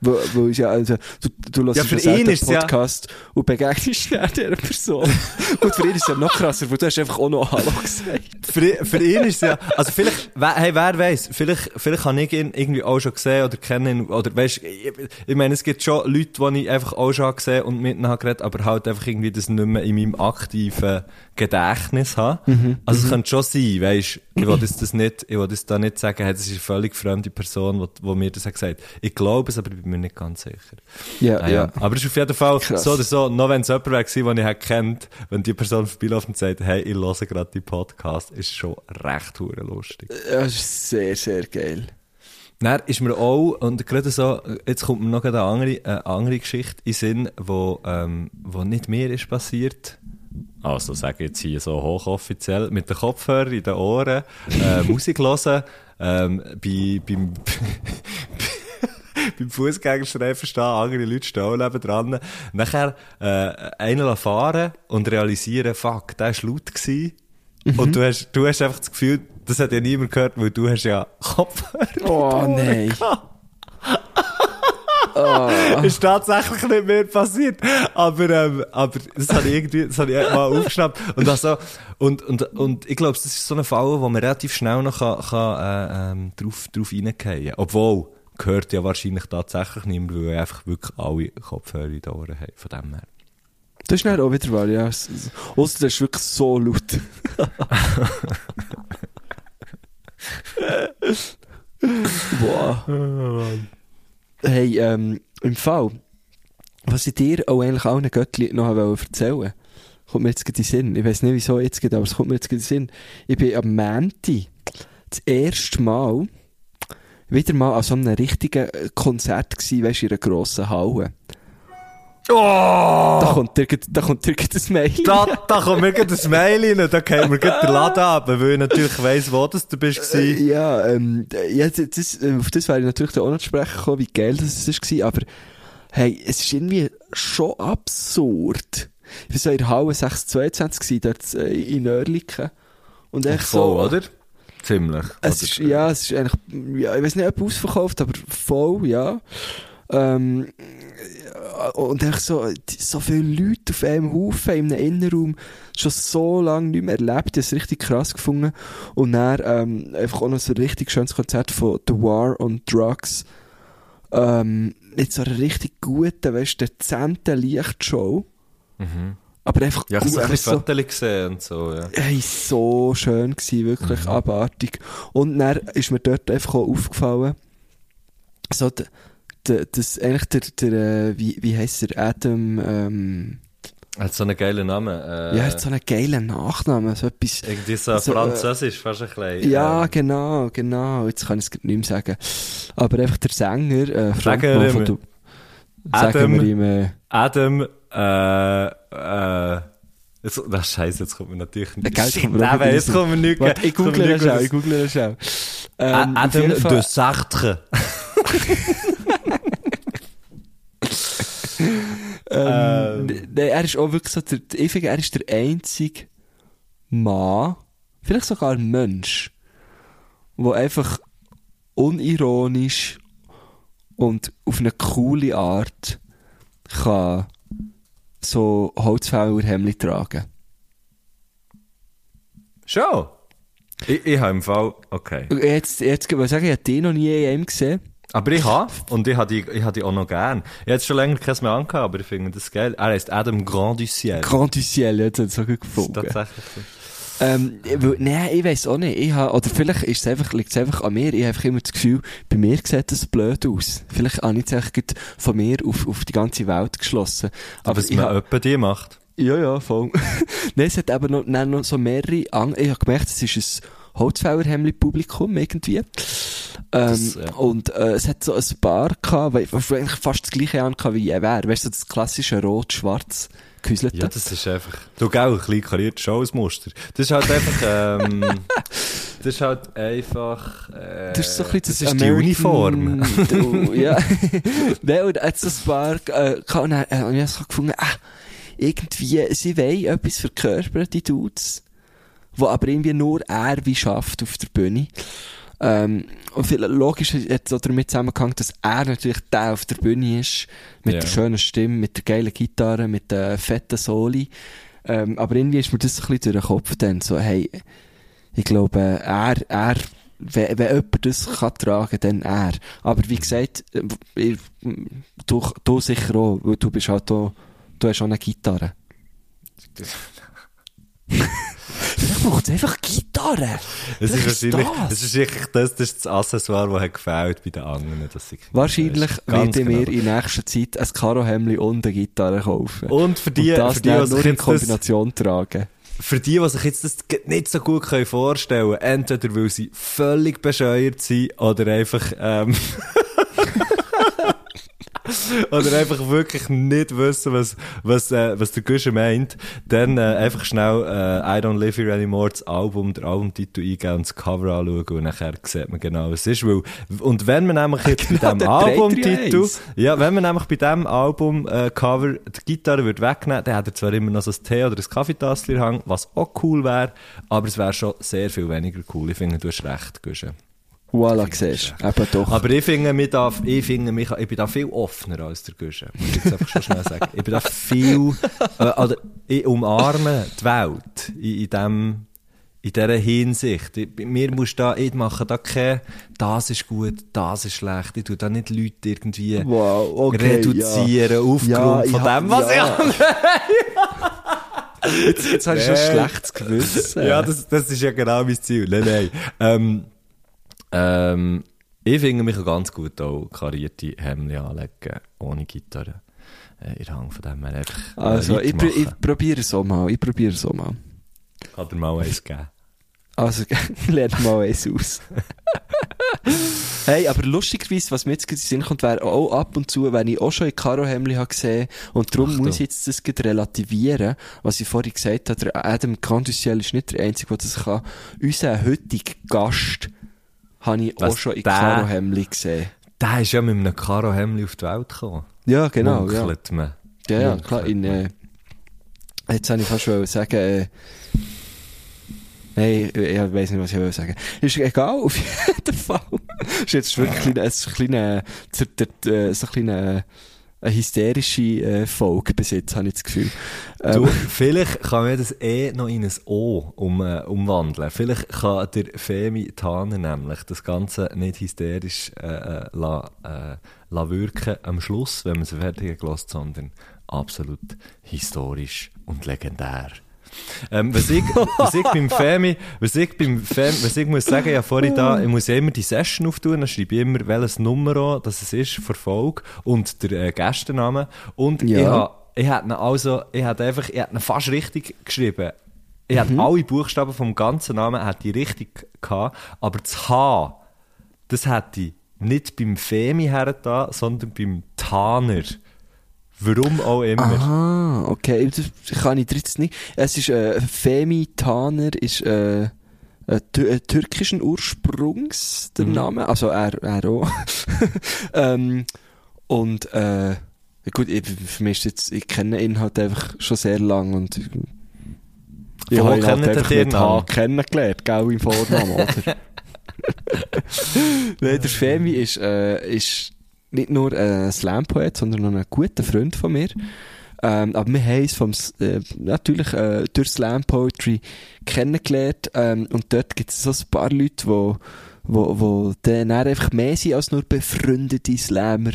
Wo, wo ist ja, also, du, du hörst Ja, für ihn ist es ja- Podcast und begegnest ja dieser Person. und für ihn ist es ja noch krasser, weil du hast einfach auch noch Hallo gesagt. für, für ihn ist es ja, also vielleicht, wer- hey, wer weiß, vielleicht, vielleicht habe ich ihn irgendwie auch schon gesehen oder kenne ihn, oder weißt, ich, ich meine, es gibt schon Leute, die ich einfach auch schon gesehen und mit ihnen habe geredet, aber halt einfach irgendwie das nicht mehr in meinem aktiven Gedächtnis habe. Also es könnte schon sein, weißt, ich will das, das nicht, ich will das da nicht sagen, hey, das ist eine völlig fremde Person, die, mir das hat gesagt. Ich glaube es, aber ich bin mir nicht ganz sicher. Ja, Ah, ja. Aber es ist auf jeden Fall Krass. so oder so, noch wenn es jemand wäre den ich kennt, wenn die Person vorbeiläuft und sagt, hey, ich höre gerade die Podcast, ist schon recht lustig. Ja, Das ist sehr, sehr geil. Dann ist mir auch, und gerade so, jetzt kommt mir noch eine andere, eine andere Geschichte in Sinn, wo, ähm, wo nicht mir ist passiert. Also, sage ich jetzt hier so hochoffiziell, mit den Kopfhörern in den Ohren, äh, Musik hören, ähm, bei, beim, beim Fußgängerstreifen stehen, andere Leute stehen neben dran. Nachher, äh, einen fahren und realisieren, fuck, der war laut gewesen. Und du hast, du hast einfach das Gefühl, das hat ja niemand gehört, weil du hast ja Kopfhörer. Oh, nein. ist tatsächlich nicht mehr passiert. Aber, ähm, aber das habe ich irgendwie, das habe ich mal aufgeschnappt. Und, also, und, und, und ich glaube, das ist so ein Fall, wo man relativ schnell noch kann, kann, äh, ähm, drauf, drauf reingehen kann. Obwohl, gehört ja wahrscheinlich tatsächlich niemand, weil wir einfach wirklich alle Kopfhörer in den Ohren haben. Von dem her. Das ist dann auch wieder wahr, ja. Ausser das ist wirklich so laut. wow. Hey, ähm, im Fall, was ich dir auch eigentlich allen Göttli noch wollte erzählen kommt mir jetzt gerade in den Sinn. Ich weiß nicht, wieso jetzt geht, aber es kommt mir jetzt gerade in den Sinn. Ich bin am Mänti das erste Mal wieder mal an so einem richtigen äh, Konzert gewesen, weißt du, in einer grossen Halle. Oh! Da kommt grad- da kommt dir grad ein Mail. Da, da kommt mir gerade ein Mail rein, da gehen wir gerade den Laden ab, weil ich natürlich weiss, wo das du bist. Äh, ja, ähm, ja, das, äh, auf das wäre ich natürlich auch noch zu sprechen gekommen, wie geil das war, aber hey, es ist irgendwie schon absurd. Ich war so in der Halle 622 gewesen, dort äh, in Oerlikon. Und echt so... Voll, oder? Ziemlich. Es ist, ja, es ist eigentlich, ja, ich weiß nicht, ob ausverkauft, aber voll, ja. Ähm, ja, und echt so, so viele Leute auf einem Haufen in einem Innenraum, schon so lange nicht mehr erlebt, ich habe es richtig krass gefunden. Und dann, ähm, einfach auch noch so ein richtig schönes Konzert von The War on Drugs. Ähm, nicht so eine richtig gute, weißt du, dezente Lichtshow. Mhm. Aber einfach Ja, ich habe gut, so gesehen und so, ja. Hey, so schön gewesen, wirklich Mhm. abartig. Und dann ist mir dort einfach auch aufgefallen, so, das, eigentlich der, der, äh, wie, wie heisst er, Adam, ähm, Hat so einen geilen Namen. Äh, ja, er hat so einen geilen Nachnamen, so etwas. Irgendwie so so, äh, französisch, fast ein bisschen. Ja, ähm, genau, genau, jetzt kann ich es nicht mehr sagen. Aber einfach der Sänger, äh, Frontmann wir von du, Adam. sagen wir ihm, äh, Adam, äh, äh, jetzt, na, Scheiße, jetzt kommt mir natürlich Geld Shit, Nein, jetzt kommt mir nichts. warte, ich google das nichts auch, ich google das auch. A- Ähm, Adam Fall- de Sartre. Ähm, Ähm. nee, er ist auch wirklich so, der, ich finde, er ist der einzige Mann, vielleicht sogar Mensch, der einfach unironisch und auf eine coole Art kann so Holzfällerhemd tragen. Schon? Ich, ich habe im Fall, okay. Jetzt, jetzt kann man sagen, ich habe den noch nie in einem gesehen. Aber ich habe, und ich habe die, ich habe die auch noch gern. Ich habe jetzt schon länger keins mehr angehabt, aber ich finde das geil. Er heißt Adam Grand du Ciel. Grand du Ciel, jetzt hat es so gut Das ist gefunden. tatsächlich so. Ähm, weil- nein, ich weiss auch nicht. Ich hab, oder vielleicht ist es einfach, liegt es einfach an mir. Ich habe einfach immer das Gefühl, bei mir sieht das blöd aus. Vielleicht habe ich gerade von mir auf, auf die ganze Welt geschlossen. Aber Aber ich man hab, die macht. ja, ja, voll. nein, es hat eben noch, noch so mehrere, An ich habe gemerkt, es ist ein Holzfällerhemli-Publikum irgendwie. Ähm, Das, ja. Und äh, es hat so ein paar gehabt, weil- was eigentlich fast das gleiche angehabt wie er wäre. Weißt du, so das klassische Rot-Schwarz gehäuselte. Ja, das ist einfach, du gell, ein klein kariertes Schauungsmuster. Das ist halt einfach, ähm, das ist halt einfach, äh, Das ist so ein bisschen das ist die Uniform. Du, ja. Nein, und so ein paar, äh, und dann, äh, und ich hab so gefunden, ah, irgendwie, sie wollen etwas verkörpern, die Dudes, wo aber irgendwie nur er wie schafft auf der Bühne. Ähm, und viel, logisch hat es damit zusammengehangen, dass er natürlich der auf der Bühne ist, mit Ja. der schönen Stimme, mit der geilen Gitarre, mit der fetten Soli. Ähm, aber irgendwie ist mir das ein bisschen durch den Kopf dann, so, hey, ich glaube, er, er, wenn, wenn jemand das kann tragen, dann er. Aber wie gesagt, ich- du, du sicher auch, weil du bist halt auch, du hast auch eine Gitarre. Vielleicht braucht es einfach Gitarre. Es ist wahrscheinlich, das. ist wirklich das, das ist das Accessoire, das hat gefällt bei den anderen. Dass ich, Wahrscheinlich werde mir genau. in nächster Zeit ein Karohemli und eine Gitarre kaufen. Und für die, und das für die, was nur in jetzt das, Kombination tragen. für die, die sich jetzt das nicht so gut vorstellen können, entweder weil sie völlig bescheuert sind oder einfach, ähm, oder einfach wirklich nicht wissen, was, was, äh, was der Guschen meint, dann äh, einfach schnell äh, I Don't Live Here Anymore das Album, der Albumtitel eingeben und das Cover anschauen und nachher sieht man genau, was es ist. Weil, und wenn man nämlich jetzt Genau, bei dem der Albumtitel, 331. ja, wenn man nämlich bei diesem Album äh, Cover die Gitarre würde wegnehmen, dann hat er zwar immer noch so ein Tee oder ein Kaffeetassel hang, was auch cool wäre, aber es wäre schon sehr viel weniger cool. Ich finde, du hast recht, Guschen. Voilà, siehst du. Eben doch. Aber ich finde, mich da, ich finde mich, ich bin da viel offener als der Guschen. Muss ich jetzt einfach schon schnell sagen. Ich bin da viel, äh, oder ich umarme die Welt in, in dem, in dieser Hinsicht. Ich, mir musst da, ich mache da kein, das ist gut, das ist schlecht. Ich tue da nicht Leute irgendwie wow, okay, reduzieren aufgrund Ja, von hab- dem, was ja. ich Jetzt, jetzt hast du ein schlechtes Gewissen. Ja, das, das ist ja genau mein Ziel. Nein, nein. Ähm, ähm, ich finde, mich kann ganz gut auch karierte Hemden anlegen, ohne Gitarre. Äh, der Hang von dem her einfach äh, Also, ich, pr ich probiere es auch mal. Ich probiere es auch mal. Kann dir mal eins geben. Also, lern mal eins aus. hey, aber lustigerweise, was mir jetzt in den Sinn kommt, wäre auch ab und zu, wenn ich auch schon in Karohemli habe gesehen und darum Achtung. muss ich jetzt das relativieren, was ich vorhin gesagt habe, der Adam Candusiel ist nicht der Einzige, der das kann. Unser heutiger Gast habe ich Was, auch schon in? Karohemli gesehen. Der ist ja mit einem Karo-Hemli auf die Welt gekommen. Ja, genau, ja. Munkelt man. Ja, ja, klar, in, äh, jetzt habe ich fast wollen sagen, äh, Nein, ich, ich weiss nicht, was ich will sagen. Ist egal, auf jeden Fall. ist jetzt wirklich ein, kleiner- ein kleiner, äh, so ein kleiner, eine hysterische äh, Folge bis jetzt, habe ich das Gefühl. Du, Ähm, vielleicht kann man das eh noch in ein O um, äh, umwandeln. Vielleicht kann der Femi Taner nämlich das Ganze nicht hysterisch äh, äh, la, äh, la wirken am Schluss, wenn man es fertig gelost, sondern absolut historisch und legendär. Ähm, was, ich, was ich beim Femi, was ich beim Femi, was ich muss sagen, ja vorhin da, ich muss ja immer die Session auftun, dann schreibe ich immer, welches Nummer an, das es ist, für Folge und der äh, Gästenname. Und Ja. ich habe ich hätte ihn also, ich hätte einfach, ich hätte ihn fast richtig geschrieben. Ich hätte alle Buchstaben vom ganzen Namen hätte ich richtig gehabt, aber das H, das hätte ich nicht beim Femi hergetan, sondern beim Taner. Warum auch immer. Aha, okay, das kann ich jetzt nicht. Es ist, äh, Femi Taner ist, äh, äh, tü- äh, türkischen Ursprungs, der Mhm. Name. Also, er, er auch. ähm, und, äh, gut, ich, für mich ist jetzt, ich kenne ihn halt einfach schon sehr lang und ich, habe ihn halt einfach mit H kennengelernt, gell, im Vornamen, oder? Nein, der Femi ist, äh, ist nicht nur ein Slam-Poet, sondern noch ein guter Freund von mir. Ähm, aber wir haben es vom, äh, natürlich äh, durch Slam Poetry kennengelernt ähm, und dort gibt es so ein paar Leute, wo, wo, wo dann einfach mehr sind als nur befreundete Slammer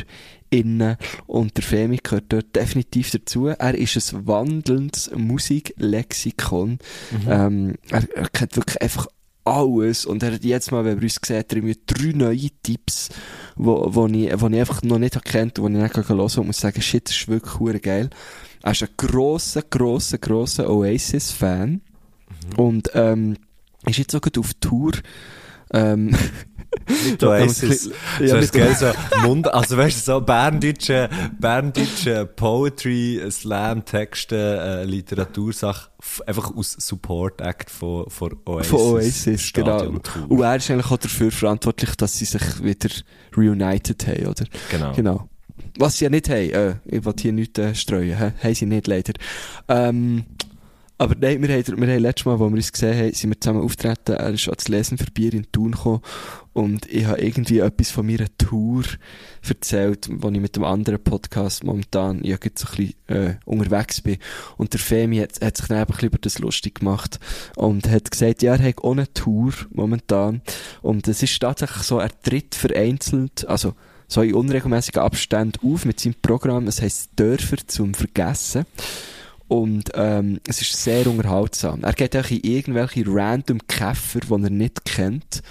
innen und der Femi gehört dort definitiv dazu. Er ist ein wandelndes Musiklexikon. Ähm, er, er kennt wirklich einfach alles und er hat jetzt mal, wenn er uns sieht, irgendwie drei neue Tipps, wo, wo, ich, wo ich einfach noch nicht kennt, wo ich nicht hören kann und muss sagen, shit, das ist wirklich geil. Er ist ein grosser, grosser, grosser Oasis-Fan und ähm, ist jetzt auch auf Tour. Ähm, Mit Oasis. Ja, so ist geil, so Mund, also weißt du, so berndeutsche, berndeutsche Poetry, Slam, Texte, äh, Literatursache, einfach aus Support Act von, von Oasis. Von Oasis, genau. Und er ist eigentlich auch dafür verantwortlich, dass sie sich wieder reunited haben, oder? Genau. Genau. Was sie ja nicht haben, äh, ich will hier nichts äh, streuen, hä? haben sie nicht leider. Ähm, Aber nein, wir haben, wir haben letztes Mal, wo wir uns gesehen haben, sind wir zusammen auftreten, er ist ans Lesen für Bier in Thun gekommen und ich habe irgendwie etwas von meiner Tour erzählt, wo ich mit dem anderen Podcast momentan ja so ein bisschen äh, unterwegs bin. Und der Femi hat, hat sich dann einfach über das lustig gemacht und hat gesagt, ja, er hat eine Tour momentan und es ist tatsächlich so, er tritt vereinzelt, also so in unregelmäßigen Abständen auf mit seinem Programm, das heisst Dörfer zum Vergessen. Und ähm, es ist sehr unterhaltsam. Er geht auch in irgendwelche random Käfer, die er nicht kennt.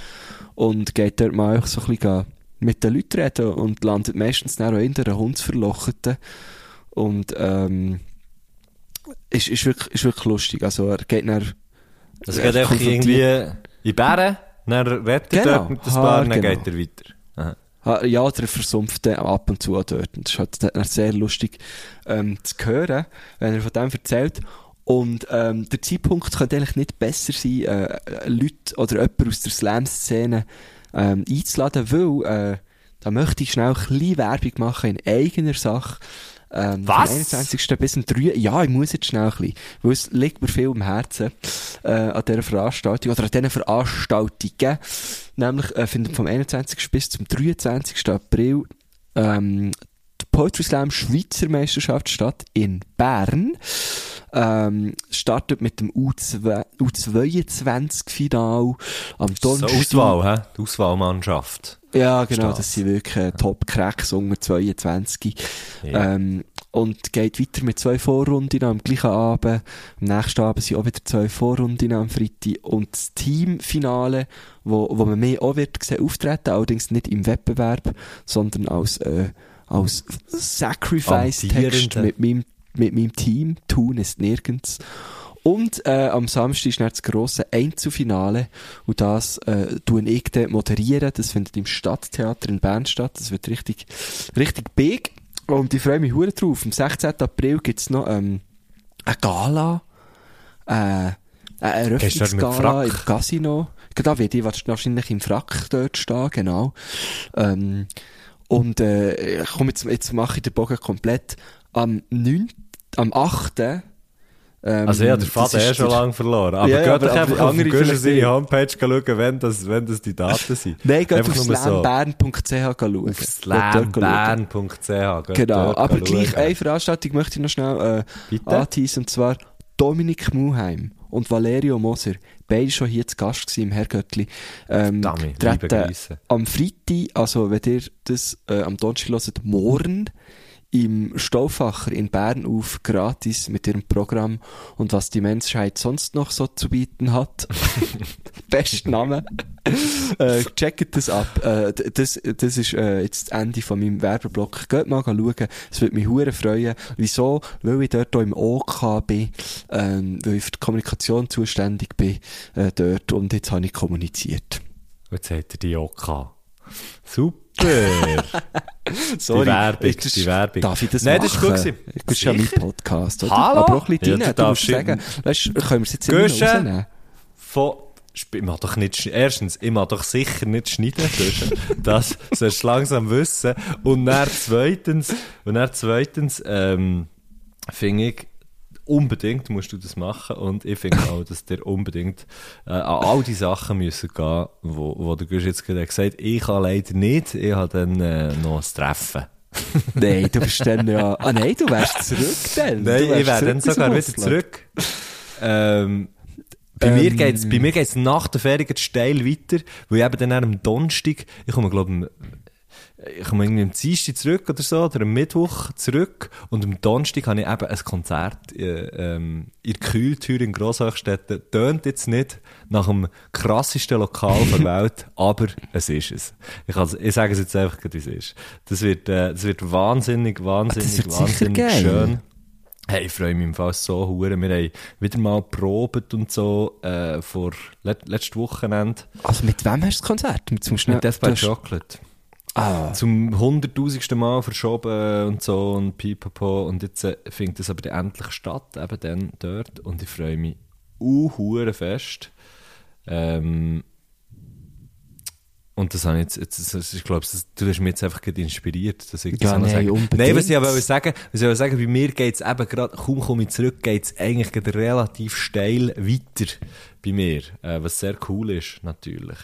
Und geht dort mal auch so ein bisschen mit den Leuten reden und landet meistens dann auch in der Hundsverlochten. Und ähm, ist, ist, wirklich, ist wirklich lustig. Also er geht dann... Also er geht einfach irgendwie in Bären, dann redet er Genau. dort mit ein paar, dann genau. geht er weiter. Aha. Ja, der versumpft ab und zu dort. Und das ist halt sehr lustig ähm, zu hören, wenn er von dem erzählt. Und ähm, der Zeitpunkt könnte eigentlich nicht besser sein, äh, Leute oder jemanden aus der Slam-Szene ähm, einzuladen, weil äh, da möchte ich schnell ein bisschen Werbung machen in eigener Sache. Ähm, Was? Vom 21. bis zum 3. Ja, ich muss jetzt schnell ein bisschen, weil es liegt mir viel am Herzen äh, an dieser Veranstaltung oder an diesen Veranstaltungen. Nämlich äh, findet vom 21. bis zum 23. April ähm, die Poetry Slam Schweizer Meisterschaft statt in Bern. Ähm, startet mit dem U2 U22-Final am So Donnerstag. Auswahl, hä? Die Auswahlmannschaft. Ja, genau, Stadt. das sind wirklich äh, Top-Cracks unter 22. Ja. Ähm, und geht weiter mit zwei Vorrunden am gleichen Abend. Am nächsten Abend sind auch wieder zwei Vorrunden am Freitag. Und das Teamfinale, wo, wo man mehr auch wird sehen, auftreten, allerdings nicht im Wettbewerb, sondern als, äh, als Sacrifice-Text mit meinem, mit meinem Team. Tun ist nirgends. Und äh, am Samstag ist dann das grosse Einzelfinale und das äh, tue ich dann moderieren. Das findet im Stadttheater in Bern statt. Das wird richtig, richtig big. Und ich freue mich hure drauf. Am 16. April gibt's noch ähm, eine Gala. Äh, eine Eröffnungsgala im? Casino. Da werde ich wahrscheinlich im Frack dort stehen, genau. Ähm, und äh, komm, jetzt, jetzt mache ich den Bogen komplett. Am 9., am 8. Ähm, Also ja, der Vater ist eh schon der- lange verloren. Aber Ja, ja, geht doch aber- einfach aber auf vielleicht seine. Homepage schauen, wenn das, wenn das die Daten sind. Nein, geht Einfach auf so. slambern.ch schauen. Auf slambern.ch. Genau, aber gleich eine Veranstaltung möchte ich noch schnell äh, anteasen, und zwar Dominik Muheim und Valerio Moser, beide schon hier zu Gast gewesen im Herrgöttli, ähm, liebe treten am Freitag, also wenn ihr das äh, am Donnerstag hört, morgen im Stauffacher in Bern auf, gratis mit ihrem Programm und was die Menschheit sonst noch so zu bieten hat. Best Name. äh, checkt das ab. Äh, das, das ist äh, jetzt das Ende von meinem Werbeblock. Geht mal schauen. Es würde mich hure freuen. Wieso? Weil ich dort auch im OK bin, ähm, weil ich für die Kommunikation zuständig bin äh, dort und jetzt habe ich kommuniziert. Jetzt hat er die auch gehabt. Super. Sorry, Die Werbung, ist das- die Werbung. Darf ich das Nein, machen? das ist gut. Das ist ja mein. Podcast, oder? Hallo? Aber auch ein bisschen Ja, rein. du musst sagen, weißt, können wir es jetzt immer rausnehmen? Von, ich mag doch nicht, erstens, ich mag doch sicher nicht schneiden, Guschen. das sollst du langsam wissen. Und dann zweitens, und dann zweitens, ähm, finde ich, unbedingt musst du das machen und ich finde auch, dass dir unbedingt äh, an all die Sachen müssen gehen, wo, wo der Gusch jetzt gerade gesagt hat, ich kann leider nicht, ich habe dann äh, noch ein Treffen. Nein, du bist dann ja... Ah nein, du wärst zurück dann. Nein, Du ich wäre dann sogar wieder zurück. Ähm, bei, Ähm. mir geht's, bei mir geht's nach der Ferien steil weiter, weil ich eben dann am Donnerstag, ich komme, glaube ich komme irgendwie am Dienstag zurück oder so, oder am Mittwoch zurück, und am Donnerstag habe ich eben ein Konzert äh, ähm, in der Kühltür in Grosshöchstetten. Tönt jetzt nicht nach dem krassesten Lokal der Welt, aber es ist es. Ich, also, ich sage es jetzt einfach, wie es ist. Das wird, äh, das wird wahnsinnig, wahnsinnig, wird wahnsinnig schön. Hey, ich freue mich im Fall so hure. Wir haben wieder mal probiert und so, äh, vor let letztes Wochenende Also mit wem hast du das Konzert? Mit, zum Schnell, mit Death by Chocolate. Ah, Zum hunderttausendsten Mal verschoben und so und pipapo. Und jetzt äh, findet es aber endlich statt, eben dann dort. Und ich freue mich uh, hure fest. Ähm, Und das habe ich jetzt, jetzt das, ich glaube, das, du hast mich jetzt einfach gerade inspiriert, dass ich das Ja, nein, sage. unbedingt. Nein, was ich aber sagen, was ich wollte sagen, bei mir geht's eben gerade, kaum komme ich zurück, geht's eigentlich gerade relativ steil weiter bei mir, äh, was sehr cool ist, natürlich.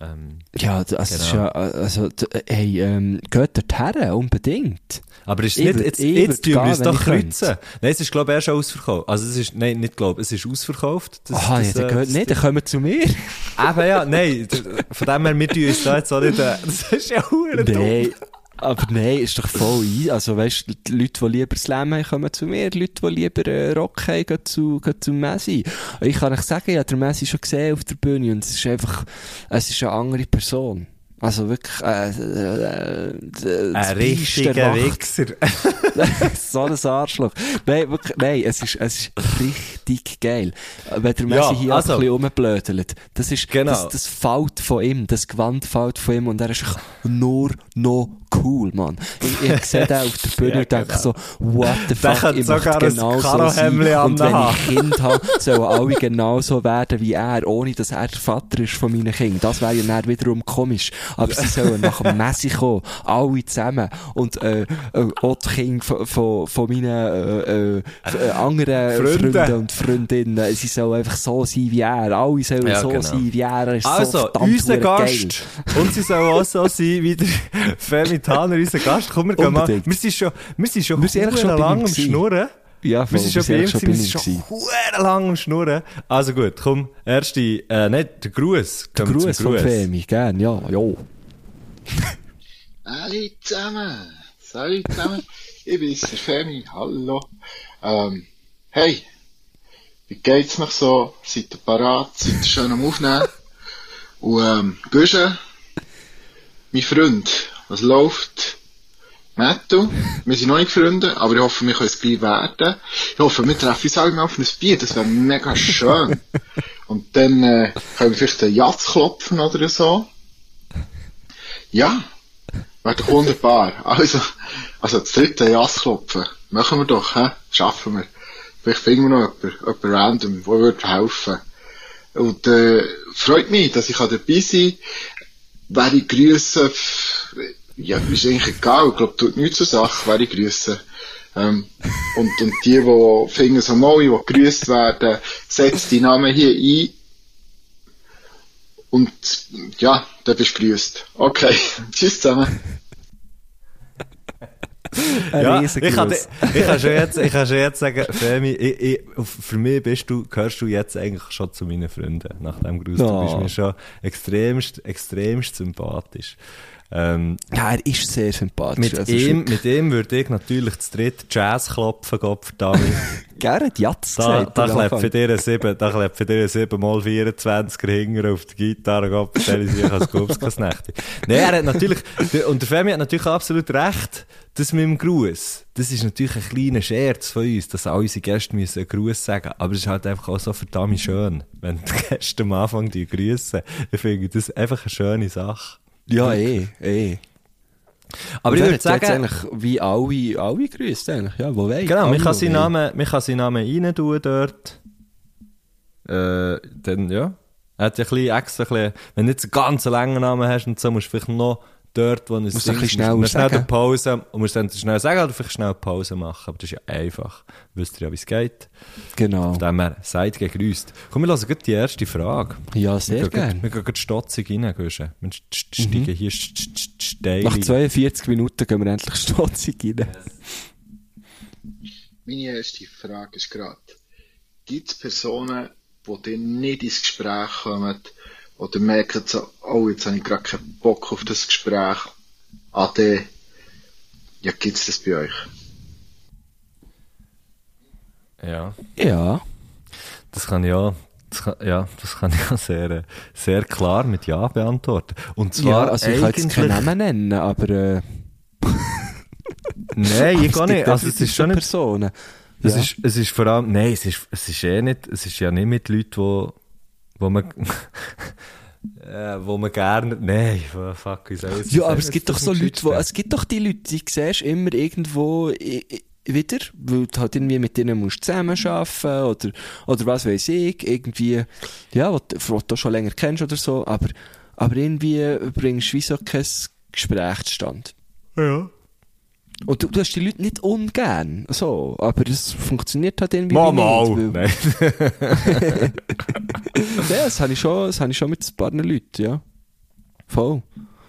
Ähm, Ja, das ist Genau. ja, also, d- hey, ähm, geht dorthin, unbedingt. aber ist Ich nicht, jetzt, ich jetzt tun wir uns doch kreuzen. Nein, es ist, glaube ich, erst schon ausverkauft. Also, es ist, nein, nicht glaube, es ist ausverkauft. Das, Aha, das, ja, dann äh, geht das nicht, dann kommen zu mir. Eben, ja, nein, von dem her, wir tun uns da jetzt auch nicht, äh, das ist ja dumm. Nein, aber nein, ist doch voll ein. Also weißt du, die Leute, die lieber Slam haben, kommen zu mir. Die Leute, die lieber äh, Rock haben, gehen zu, gehen zu Messi. Ich kann euch sagen, ich habe den Messi schon gesehen auf der Bühne und es ist einfach, es ist eine andere Person. Also wirklich, äh, äh, äh, Ein richtiger. Wichser. so ein Arschloch. Nein, wirklich, nein, es ist, es ist richtig geil. Wenn der Messi Ja, hier also- ein bisschen rumblödelt, das ist, Genau. das, das fällt von ihm, das Gewand fällt von ihm und er ist nur noch cool, Mann. Ich, ich sehe den auf der Bühne und denke genau. so, what the Der fuck, könnte ich möchte genau so sein. Und wenn ich Kind habe, sollen alle genauso werden wie er, ohne dass er der Vater ist von meinen Kindern. Das wäre ja dann wiederum komisch. Aber sie sollen nach dem Messi kommen, alle zusammen. Und äh, äh, auch die Kinder von, von, von meinen äh, äh, äh, anderen Freunde. Freunden und Freundinnen, sie sollen einfach so sein wie er. Alle sollen Ja, so genau. sein wie er. Er ist so Also, verdammt unser geil. Gast. Und sie soll auch so sein wie der Femi Taner, unser Gast. Komm, wir gehen mal. Wir sind schon, wir sind schon, Wir sind schon lang am. Schnurren. Ja, voll, Wir sind schon bei ihm, wir sind schon lang am Schnurren. Also gut, komm, erste, äh, nicht, der Gruß. Der Gruß von Femi, gern, ja, ja. Hallo zusammen. Salut zusammen. Ich bin's, der Femi. Hallo. Ähm, hey. Wie geht's noch so? Seid ihr parat? Seid ihr schon am Aufnehmen? Und, ähm, Güsche, mein Freund, was läuft? Matto, wir sind noch nicht Freunde, aber ich hoffe, wir können es gleich werden. Ich hoffe, wir treffen uns alle mal auf ein Bier, das wäre mega schön. Und dann, äh, können wir vielleicht einen Jatz klopfen oder so. Ja, wäre doch wunderbar. Also, also das dritte Jassklopfen. Machen wir doch, hä? Schaffen wir. Vielleicht finden wir noch jemanden, jemanden random, der würde helfen. Und, äh, freut mich, dass ich dabei sein kann. Wer ich grüße, ja, ist eigentlich egal. Ich glaube, tut nichts zur Sache, wer ich grüße. Ähm, und, und die, die finden so mal, die grüßt werden, setzt die Namen hier ein. Und, ja, dann bist du grüßt. Okay. Tschüss zusammen. Ja, ich kann, ich kann schon jetzt, ich kann schon jetzt sagen, Femi, ich, ich, für mich bist du, gehörst du jetzt eigentlich schon zu meinen Freunden, nach dem Gruß. Du Ja. bist mir schon extremst, extremst sympathisch. Ähm, Ja, er ist sehr sympathisch. mit Also, ihm, mit ihm würde ich natürlich das dritte Jazz klopfen, Gottverdammt. Gerne die Jatz Da, da klebt für dir ein 7, da klebt für dir ein 7 mal 24er Hinger auf der Gitarre, Gott, stelle sich als Gubskasnächte. Nein, er hat natürlich, und der Femi hat natürlich absolut recht, das mit dem Gruß. Das ist natürlich ein kleiner Scherz von uns, dass all unsere Gäste müssen einen Gruß sagen. Aber es ist halt einfach auch so verdammt schön, wenn die Gäste am Anfang die grüßen. Ich finde das einfach eine schöne Sache. Ja, eh, eh. Aber Und ich würde sagen, jetzt eigentlich wie alle, alle grüßt eigentlich. Ja, wo wollen. Genau, man Alle, kann seinen. Namen, man kann seinen Namen rein tun dort. Äh, dann, ja. Er hat ja ein bisschen extra, ein bisschen, wenn du jetzt einen ganz langen Namen hast und so, musst du vielleicht noch dort, wo es Musst du ein Ding- schneller musst schnell eine Pause, und musst dann schnell sagen, oder vielleicht schnell eine Pause machen, aber das ist ja einfach. Wisst ihr ja, wie es geht. Genau. Von dem her, seid gegrüßt. Komm, wir hören die erste Frage. Ja, sehr gerne. Wir gehen stotzig rein. Wir st- steigen hier st- st- st- steil Nach ein. 42 Minuten gehen wir endlich stotzig rein. Meine erste Frage ist gerade, gibt es Personen, die dir nicht ins Gespräch kommen oder merken so, oh, jetzt habe ich gerade keinen Bock auf das Gespräch. Ade. Ja, gibt's das bei euch? Ja. Ja. Das kann ich ja, das kann, ja, das kann ich ja sehr, sehr klar mit Ja beantworten. Und Ja, zwar also ich kann jetzt keinen Namen nennen, aber, äh, Nein, ich es gar gibt nicht. Also es ist schon nicht, Personen. es Ja. ist, es ist vor allem, nein, es ist, es ist eh nicht, es ist ja nicht mit Leuten, wo, wo man, äh, wo man gerne, nein, fuck, wie soll ich Ja, aber es gibt doch so Leute, wo, es gibt doch die Leute, die siehst immer irgendwo wieder, weil du halt irgendwie mit denen musst zusammenarbeiten oder, oder was weiß ich, irgendwie, ja, wo, du- schon länger kennst oder so, aber aber irgendwie bringst du wie so kein Gespräch zustande. Ja. Und du, du hast die Leute nicht ungern, so, aber es funktioniert halt irgendwie Mal, mal. nicht. weil- Nein. Ja, das habe ich schon, das habe ich schon mit ein paar Leuten, ja. Voll.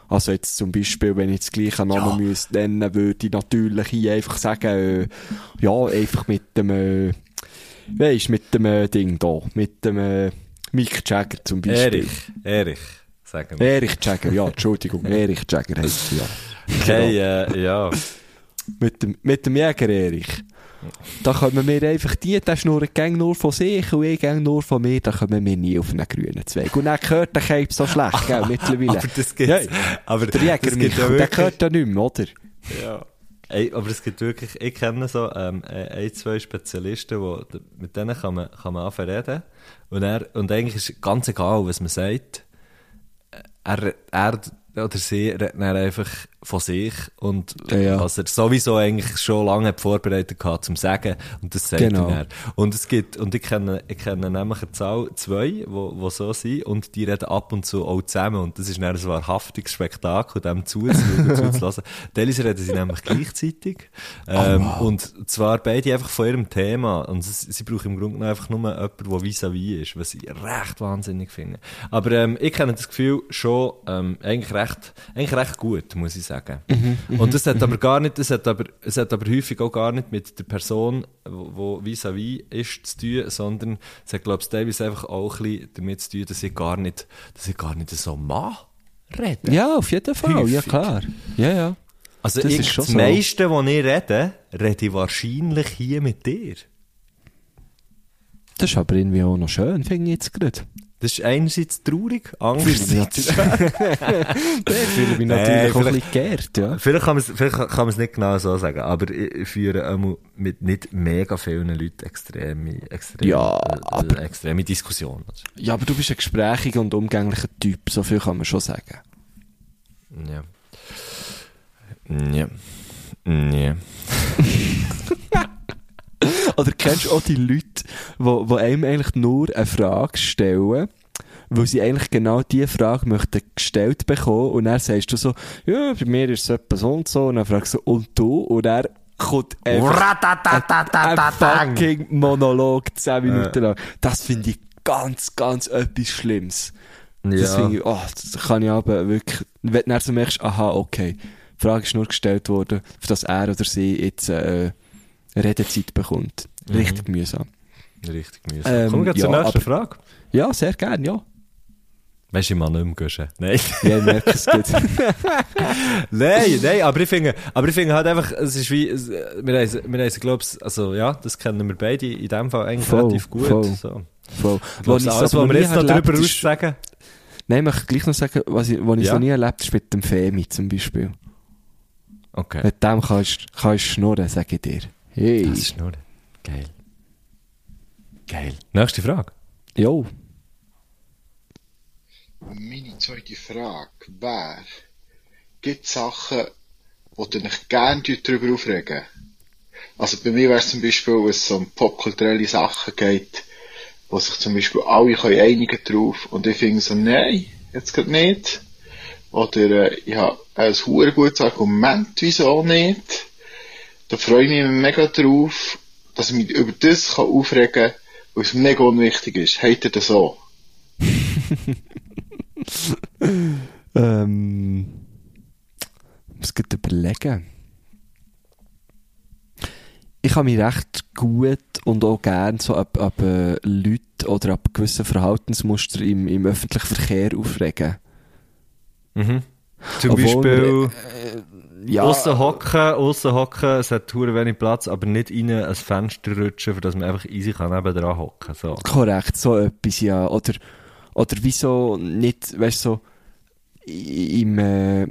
Also jetzt zum Beispiel, wenn ich jetzt gleich einen Namen müsste nennen, würde ich natürlich hier einfach sagen, äh, ja, einfach mit dem, äh, weisst, mit dem äh, Ding da, mit dem äh, Mick Jagger zum Beispiel. Erich, Erich, sagen wir. Erich Jagger, ja, Entschuldigung, Erich Jagger heisst er, ja. Okay, äh, ja. Mit dem, mit dem Jäger Erich. Da kommen wir einfach die, der schnurrt gang nur von sich und ich gang nur von mir, da kommen wir nie auf einen grünen Zweig. Und dann gehört der Cape so schlecht, gell, mittlerweile. Aber das gibt's. Ja, aber der Jäger das Michael, ja der gehört ja nicht mehr, oder? Ja. Ey, aber es gibt wirklich, ich kenne so ähm, äh, ein, zwei Spezialisten, wo, mit denen kann man, kann man anfangen reden. Und, er, und eigentlich ist ganz egal, was man sagt. Er, er oder sie redet dann einfach von sich und Ja, ja. was er sowieso eigentlich schon lange vorbereitet hat zum Sagen und das sagt Genau. er. Und es gibt, und ich kenne, ich kenne nämlich eine Zahl, zwei, wo, wo so sind und die reden ab und zu auch zusammen und das ist dann ein wahrhaftiges Spektakel, dem zuzuschauen zuzulassen. Teilweise reden sie nämlich gleichzeitig ähm, und zwar beide einfach von ihrem Thema und sie, sie brauchen im Grunde einfach nur jemanden, der vis-à-vis ist, was ich recht wahnsinnig finde. Aber ähm, ich kenne das Gefühl schon ähm, eigentlich recht, eigentlich recht gut, muss ich sagen. Und das hat aber gar nicht, das hat aber, es hat aber häufig auch gar nicht mit der Person, wo vis-à-vis ist, zu tun, sondern es hat, glaube ich, teilweise einfach auch ein bisschen damit zu tun, dass ich gar nicht, dass ich gar nicht so mache. Reden. Ja, auf jeden Fall, ja Häufig. klar. Ja, ja. Also Das ich, das so. meiste, was ich rede, rede ich wahrscheinlich hier mit dir. Das ist aber irgendwie auch noch schön, finde ich jetzt gerade. Das ist einerseits traurig, andererseits... ich fühle mich natürlich auch ein bisschen geehrt, ja. Vielleicht kann man es nicht genau so sagen, aber ich führe mit nicht mega vielen Leuten extreme, extreme, Ja, äh, aber- extreme Diskussionen. Ja, aber du bist ein gesprächiger und umgänglicher Typ, so viel kann man schon sagen. Ja. Ja. Ja. Oder kennst du auch die Leute, wo einem eigentlich nur eine Frage stellen, weil sie eigentlich genau diese Frage möchten gestellt bekommen und dann sagst du so, ja, bei mir ist es etwa so und so und dann fragst du, und du? Und er kommt einfach ein fucking Monolog 10 Minuten lang. Das finde ich ganz, ganz etwas Schlimmes. Das Ja. finde ich, oh, das kann ich aber wirklich, wenn du dann so merkst, aha, okay, die Frage ist nur gestellt worden, für dass er oder sie jetzt, äh, Redezeit bekommt. Richtig mühsam. Richtig mühsam. Ähm, Kommen wir gleich zur ja, nächsten aber- Frage. Ja, sehr gern, ja. Weißt du, ich mag nicht mehr guschen. Nein. Ja, ich merke es gut. nein, nein, aber ich finde, aber ich finde halt einfach, es ist wie, wir haben, wir haben, glaube ich, also ja, das kennen wir beide in dem Fall eigentlich Voll, relativ gut. voll. So. Voll. Ich's alles, was wir jetzt noch darüber aussagen, Nein, ich möchte gleich noch sagen, was ich, was ich Ja. noch nie erlebt ist mit dem Femi zum Beispiel. okay. Mit dem kannst du schnurren, sage ich dir. Hey. Das ist nur geil. Geil. Nächste Frage. Jo. Meine zweite Frage wäre, gibt es Sachen, wo du dich gerne darüber aufregen? Also bei mir wäre es zum Beispiel, wenn es um popkulturelle Sachen geht, wo sich zum Beispiel alle können einigen drauf und ich finde so, nein, jetzt geht nicht. Oder äh, ich habe ein hure gutes Argument, wieso nicht. Da freue ich mich mega drauf, dass ich mich über das aufregen kann, es mega unwichtig ist. Habt ihr das so? Ähm, muss gut überlegen. Ich kann mich recht gut und auch gern so ab, ab äh, Leuten oder ab gewissen Verhaltensmuster im, im öffentlichen Verkehr aufregen. Mhm. Zum Obwohl Beispiel, Ja, aussen hocken, aussen hocken, es hat hure wenig Platz, aber nicht rein ans Fenster rutschen, für dass man einfach easy kann nebendran hocken. So. korrekt, so etwas, ja. Oder, oder wieso nicht, weißt du, so, im, äh,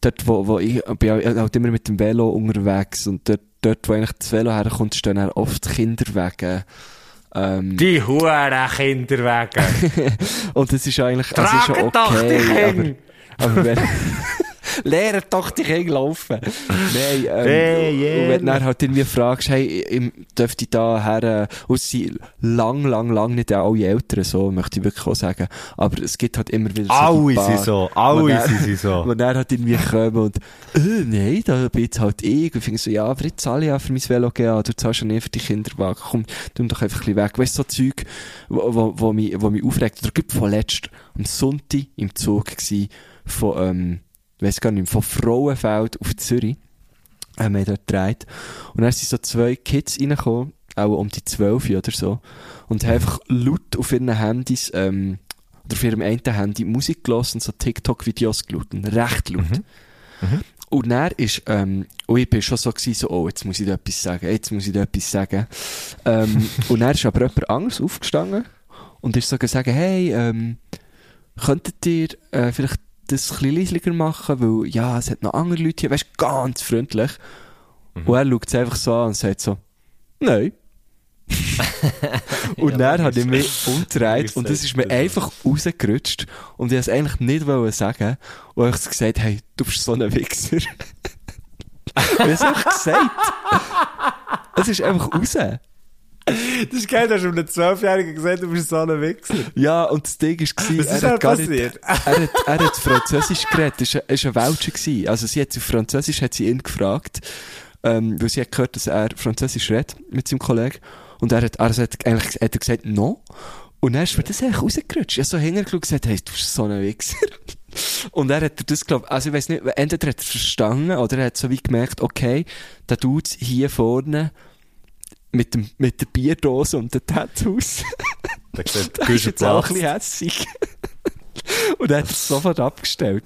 dort, wo, wo ich, bin halt immer mit dem Velo unterwegs und dort, dort wo eigentlich das Velo herkommt, stehen dann oft Kinderwege. Ähm, Die huren Kinderwege! und das ist eigentlich, das ist schon Tragen doch die okay, aber, Kinder! aber wenn, Lehrt doch Kinder laufen. Nein, ähm, Hey, und wenn du yeah. dann halt irgendwie fragst, hey, dürfte ich da her, äh, und sind lang, lang, lang nicht alle Eltern so, möchte ich wirklich auch sagen. Aber es gibt halt immer wieder so Alle sind so, alle sind sie so. Und dann halt irgendwie kommen und, äh, nein, da bin jetzt halt ich. Und ich so, ja, aber jetzt zahle ich ja für mein Velo gehen, du zahlst ja nicht für die Kinderwagen. Komm, tu doch einfach ein bisschen weg. Weißt du, so Zeug, wo, wo, wo, mich, wo mich aufregt. Oder gibt vorletzt am Sonntag im Zug gsi von, ähm, weiss gar nicht, von Frauenfeld auf Zürich. Haben wir dort gedreht. Und dann sind so zwei Kids reingekommen, auch um die 12 oder so. Und haben einfach laut auf ihren Handys, ähm, oder auf ihrem einen Handy Musik gelassen und so TikTok-Videos geschaut. Recht laut. Und dann ist, ähm, und ich bin schon so gewesen, so, oh, jetzt muss ich da etwas sagen, jetzt muss ich da etwas sagen. Ähm, und dann ist aber jemand anderes aufgestanden und ist so gesagt, hey, ähm, könntet ihr äh, vielleicht das ein bisschen leislicher machen, weil, ja, es hat noch andere Leute hier, weißt ganz freundlich. Und er schaut es einfach so an und sagt so, nein. und dann hat ich mich umgedreht und das ist mir einfach rausgerutscht und ich wollte es eigentlich nicht wollen sagen und ich habe gesagt, hey, du bist so ein Wichser. und ich habe es einfach gesagt. Es ist einfach raus. Das ist geil, du einem Zwölfjährigen gesagt du bist so ein Wichser. Ja, und das Ding war, Was ist er hat gar passiert? nicht, er hat, er hat Französisch geredet, ein- ist ein Welcher gewesen. Also sie hat auf Französisch, hat sie ihn gefragt, ähm, weil sie hat gehört, dass er Französisch redet mit seinem Kollegen. Und er hat, er hat eigentlich, hat er gesagt, no. Und dann ist mir das eigentlich rausgerutscht. Ich habe so hintergeschaut und gesagt, hey, du bist so ein Wichser. Und er hat das, glaub, also ich weiß nicht, entweder hat er es verstanden oder er hat so wie gemerkt, okay, der Dude hier vorne mit, dem, mit der Bierdose und den Tattoos. Da sieht Das ist jetzt auch ein bisschen hässig. Und er hat es sofort abgestellt.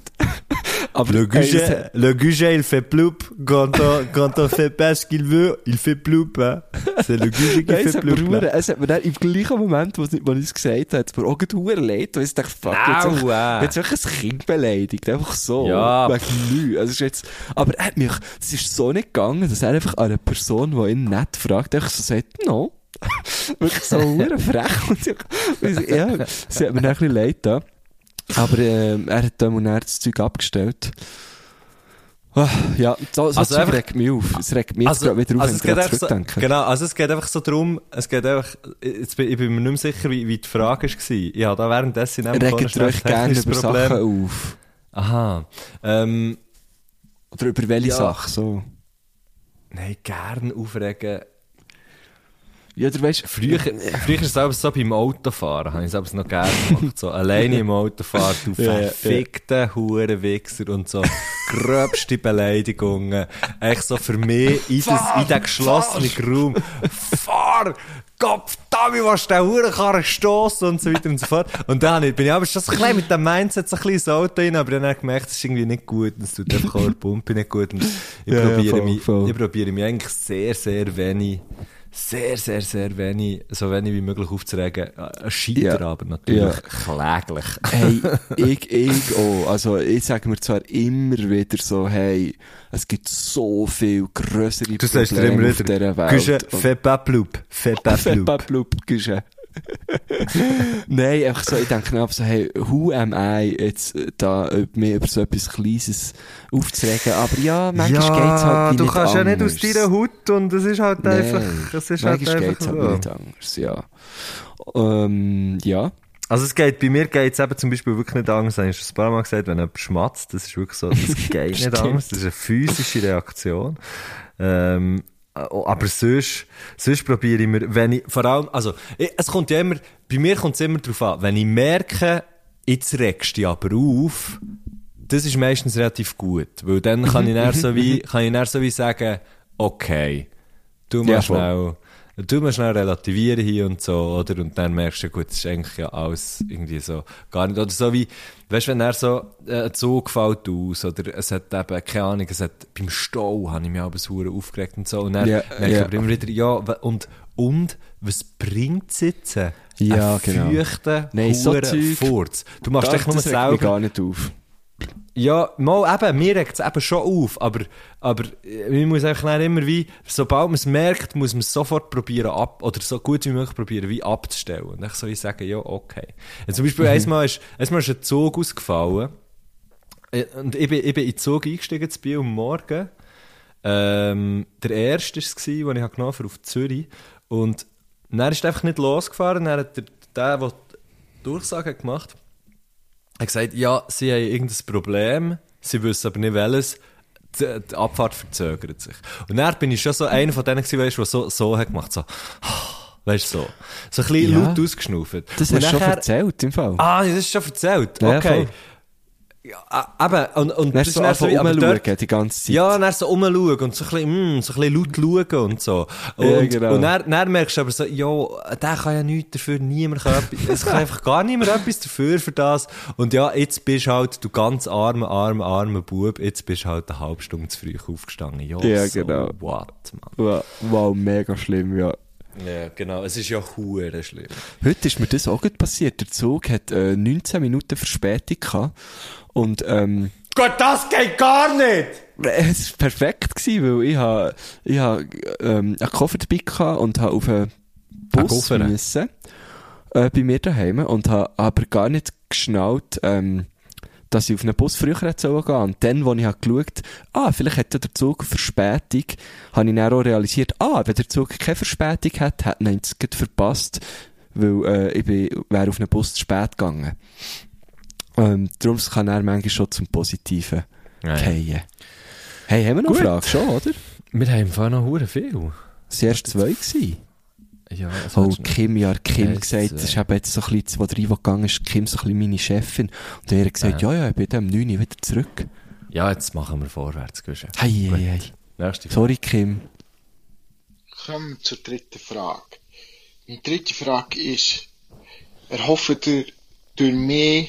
Aber Le ey, Guget, es- le Guget, il fait ploup. Quand on, quand on fait pas ce qu'il veut, il fait ploup, hein. C'est le Guget qui Nein, es fait ploup. là. es hat mir dann im gleichen Moment, wo, es- wo ich es gesagt habe, hat es mir auch gerade leid, weil ich dachte, fuck, jetzt äh. jetzt wirklich ein Kind beleidigt, einfach so. Ja. Wegen nichts. Also es ist jetzt, aber er hat mich, es ist so nicht gegangen, dass er einfach an eine Person, die ihn nicht fragt, einfach so sagt, no. Wirklich so frech. Und ich, ja, sie hat mir dann ein bisschen leid da. Aber ähm, er hat dann und dann das Zeug abgestellt. Ah, ja, so, so Also einfach- regt mich auf. Es regt mich jetzt gerade wieder auf, also wenn ich einfach so, zurückdenke. genau, also es geht einfach so darum, es geht einfach, jetzt bin, ich bin mir nicht mehr sicher, wie, wie die Frage war. Ich habe da währenddessen nämlich auch Regt euch ein gerne über Sachen auf. Aha. Ähm, Oder über welche Ja. Sache, so. nein, gern aufregen. Ja, du weißt, Früher, früher ist es selbst so beim Autofahren, habe ich es selbst noch gerne gemacht. So alleine im Autofahren, du Ja, ja, ja. verfickter Hurenwichser und so gröbste Beleidigungen. Echt so für mich in, das, in den geschlossenen Raum. Fahr! Gott, Tommy, was der Hurenkarren stossen und so weiter und so fort. Und dann bin ich aber schon so ein mit dem Mindset so ein bisschen ins Auto rein, aber dann habe ich gemerkt, das ist irgendwie nicht gut und es tut einfach auch der Pumpe nicht gut. Und ich Ja, ja, probiere voll, mich, voll. ich probiere mich eigentlich sehr, sehr wenig, sehr, sehr, sehr wenig, so wenig wie möglich aufzuregen. Ein Scheiter Ja. aber natürlich Ja. kläglich. hey, ich, ich auch. Also, ich sage mir zwar immer wieder so, hey, es gibt so viel grössere Du sagst dir Probleme immer auf wieder, dieser Welt. Und- fais pas ploup, fais pas Fais pas ploup. Nein, einfach so, ich denke einfach so, hey, who am I, jetzt äh, da mir über so etwas Kleines aufzuregen, aber ja, manchmal geht's halt wie du nicht kannst ja nicht aus anders. deiner Haut und es ist halt Nein, einfach, es ist halt einfach geht's halt so. nicht anders, ja. Ähm, ja. Also es geht, bei mir geht es eben zum Beispiel wirklich nicht anders. Ich habe es ein paar Mal gesagt, wenn jemand schmatzt, das ist wirklich so, das geht nicht anders. Das ist eine physische Reaktion. Ähm, aber sonst, sonst probiere ich mir, wenn ich, vor allem, also, es kommt ja immer, bei mir kommt es immer darauf an, wenn ich merke, jetzt regst du dich aber auf, das ist meistens relativ gut, weil dann kann ich dann so wie, kann ich dann so wie sagen, okay, du Ja, mal du mal schnell relativieren hier und so, oder? Und dann merkst du, gut, das ist eigentlich ja alles irgendwie so gar nicht, oder so wie, weißt du, wenn er so, äh, ein Zug fällt aus, oder es hat eben, keine Ahnung, es hat, beim Stau habe ich mich aber so aufgeregt und so, und dann Ja, merke ich aber immer wieder, ja, und, und, was bringt's jetzt? Ja, genau. feuchten Nein, so Furz. Du machst echt nur selber gar nicht auf. Ja, mal eben, mir regt es eben schon auf, aber, aber äh, man muss einfach dann immer wie, sobald man es merkt, muss man es sofort probieren ab, oder so gut wie möglich probieren, wie abzustellen. Und dann soll ich sagen, ja, okay. Ja, zum Beispiel einmal ist, einmal ist ein Zug ausgefallen, Äh, Und ich bin, ich bin in den Zug eingestiegen zu Biel am Morgen. Ähm, der erste war es, den ich genommen habe auf Zürich. Und dann ist er einfach nicht losgefahren. Dann hat der, der, der die Durchsage hat gemacht hat, gesagt, ja, sie haben irgendein Problem, sie wissen aber nicht welches. Die, die Abfahrt verzögert sich. Und dann bin ich schon so einer von denen gewesen, der so, so hat gemacht, so, weißt du, so. So ein bisschen Ja. laut ausgeschnauft. Das Und hast du schon erzählt, im Fall. Ah, das ist schon erzählt. Ja, Okay. voll. Ja, eben, und, und Dann das so so, aber rumschauen, die ganze Zeit. ja, dann so rumschauen und so ein bisschen, mm, so ein bisschen laut schauen und so. Und, Ja, genau. und dann, dann merkst du aber so, ja, der kann ja nichts dafür, niemand kann etwas, es kann einfach gar niemand etwas dafür für das. Und ja, jetzt bist halt, du ganz armer, armer, armer Bub, jetzt bist halt eine halbe Stunde zu früh aufgestanden. Ja, Ja, so genau. what, man. Wow, wow, mega schlimm, ja. Ja, genau, es ist ja hure schlimm. Heute ist mir das auch gut passiert. Der Zug hat äh, 19 Minuten Verspätung gehabt. Und, ähm, Gott, das geht gar nicht! es war perfekt gewesen, weil ich ha, ich ha, ähm, einen Koffer dabei gehabt und ha auf einen Bus Koffer? müssen, äh, bei mir daheim und ha aber gar nicht geschnallt, ähm, dass ich auf einen Bus früher hätte sollen gehen. Und dann, als ich ha geschaut ah, vielleicht ja der Zug Verspätung, habe ich dann auch realisiert, ah, wenn der Zug keine Verspätung hat, hat er es verpasst, weil äh, ich bin, wäre auf einen Bus zu spät gegangen. Ähm, darum kann er manchmal schon zum Positiven Ja, ja. fallen. Hey, haben wir noch Gut. eine Frage? Schon, oder? Wir haben im Fall noch hure viel. Es waren erst zwei. Gewesen. Ja, was Oh? Kim, ja, Kim Eins, gesagt, zwei. das ist eben jetzt so ein bisschen, wo der Ivo gegangen ist, Kim so ein bisschen meine Chefin. Und er hat gesagt, ja, ja, ich bin um 9 Uhr wieder zurück. Ja, jetzt machen wir vorwärts, hei, hei. Nächste Frage. Sorry, Kim. Kommen wir zur dritten Frage. Die dritte Frage ist, erhofft ihr durch mehr,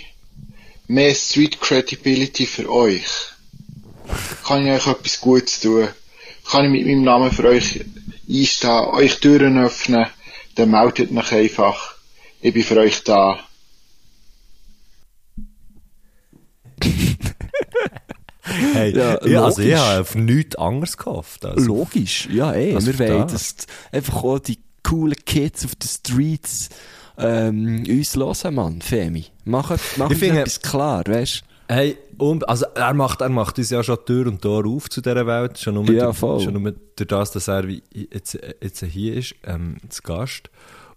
mehr Street Credibility für euch? Kann ich euch etwas Gutes tun? Kann ich mit meinem Namen für euch einstehen, euch Türen öffnen? Dann meldet mich einfach. Ich bin für euch da. Hey, Ja, ja, also ich logisch. habe auf nichts anderes gehofft. Also. Logisch, ja, eh. Was wir wollen, das? dass einfach auch die coolen Kids auf den Streets ähm, uns hören, Mann, Femi. Mach, mach Ich finde- etwas klar, weißt Hey, um, also er macht, er macht uns ja schon Tür und Tor auf zu dieser Welt. Schon nur, Ja, durch, voll. schon nur durch das, dass er jetzt, jetzt hier ist, ähm, zu Gast.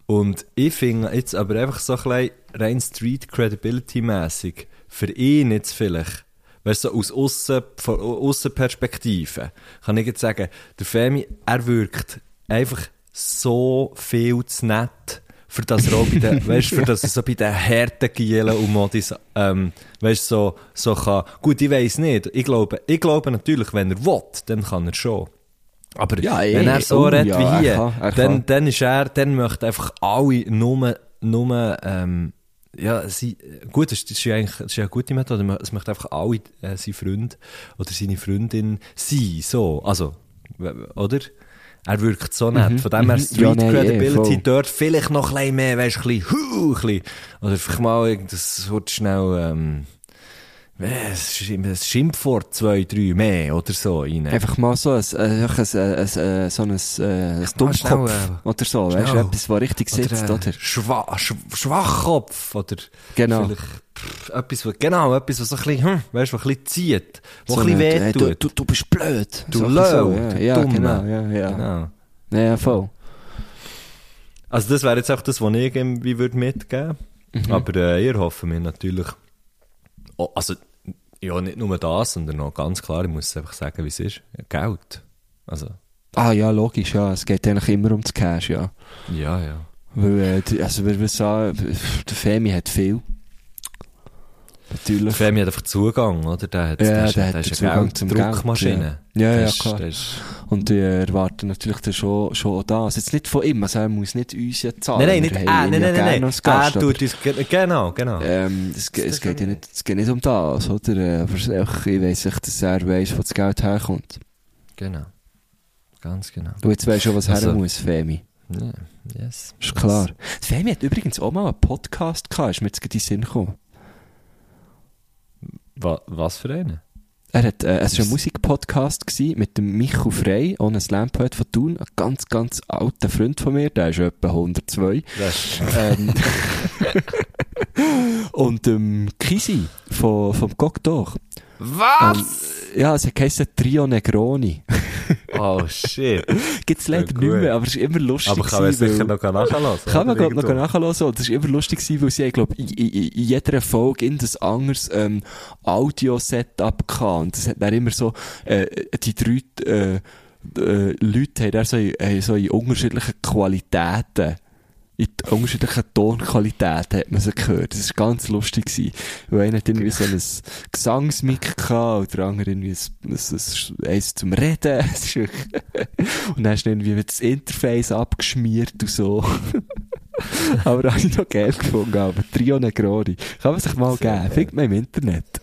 Und ich finde jetzt aber einfach so ein rein Street Credibility mäßig für ihn jetzt vielleicht, weißt du, so aus Aussen, von Aussenperspektive, kann ich jetzt sagen, der Femi, er wirkt einfach so viel zu nett, für das er auch bei den, weißt, für das er so bei den harten Gielen und Modis, ähm, weißt, so, so kann, gut, ich weiss nicht, ich glaube, ich glaube natürlich, wenn er will, dann kann er schon. Aber Ja, eh. wenn er so Oh, redet ja, wie er hier, kann, er dann, kann. dann ist er, dann möchte einfach alle nur, nur, ähm, ja, sie, gut, das ist, ja eigentlich, das ist ja eine gute Methode, es möchte einfach alle, äh, sein Freund oder seine Freundin sein, so, also, oder? Er wirkt so nett, von dem her mhm. Street Ja, nein, Credibility voll. dort vielleicht noch ein bisschen mehr, weißt du, ein bisschen, oder vielleicht mal, das wird schnell, ähm, äh, ein Schim- ein Schimpfwort, zwei, drei mehr oder so rein. Einfach mal so ein, äh, einfach ein, ein, ein, ein, so ein, äh, ein Dummkopf äh, oder so, weißt du, etwas, was richtig sitzt, oder, oder? äh, Schwa Sch Schwachkopf, oder Genau. pff, etwas, was, genau, etwas, was so ein bisschen, hm, weißt du, was ein bisschen zieht, was So ein bisschen eine- weh hey, du, du, du bist blöd. Du So, Löw, so, du ja, ja, Dumme. genau, ja, ja. Genau. Ja, voll. Also das wäre jetzt auch das, was ich irgendwie würde mitgeben Mhm. Aber äh, ihr hoffen mir natürlich, oh, also ja, nicht nur das, sondern auch ganz klar, ich muss einfach sagen, wie es ist, Geld. Also, Ah ja, logisch, ja. Es geht eigentlich immer um das Cash, ja. ja, ja. Weil, äh, also wir wir sagen, der Femi hat viel. Natürlich. Femi hat einfach Zugang, oder? Der hat, Ja, der, der hat der ist eine Zugang zum Geld, Gelddruckmaschine. ja. Ja, Der ja, ist- klar. der ist- Und wir erwarten natürlich dann schon, schon das. Jetzt nicht von ihm, also er muss nicht uns ja zahlen. Nein, nein, nicht er, ihn nein, ja nein, nein, nein. Er Gast, aber- tut uns, ge- genau, genau. Ähm, es, es, geht ja nicht, es geht nicht um das, oder? Äh, Aber ich weiss nicht, dass er weiss, wo das Geld herkommt. Genau. Ganz genau. Du jetzt weisst schon, was Also- her muss, Femi. Ja, yes. Ist klar. Die Femi hat übrigens auch mal einen Podcast gehabt, ist mir jetzt gerade in den Sinn gekommen. Wa was für einen? Er hat, äh, es war ein Musikpodcast mit dem Michu Frey, ohne Slam-Poet von Thun, ein ganz, ganz alter Freund von mir, der ist etwa 102. Das Ähm, und ähm, Kisi von, vom d'Or. Was? Ja, es heisst Trio Negroni. Oh shit. Gibt's leider Ja, nicht mehr, aber es ist immer lustig. Aber kann man sicher noch nachhören. Kann man, noch nachhören. Und das war immer lustig, gewesen, weil sie, glaube in, in, jeder Folge in das anderes ähm, Audio-Setup gehabt. Und das hat dann immer so, äh, die drei äh, äh, Leute haben dann so, in- haben so in unterschiedlichen Qualitäten in die unterschiedlichen Tonqualitäten hat man sie gehört. Das war ganz lustig. Gewesen. Weil einer hat irgendwie so ein Gesangsmic gehabt und der andere irgendwie ein, ein, ein, eins zum Reden. Und dann hast du irgendwie das Interface abgeschmiert und so. aber habe ich noch geil gefunden. Aber Trio Negroni. Kann man sich mal geben. Findet man im Internet.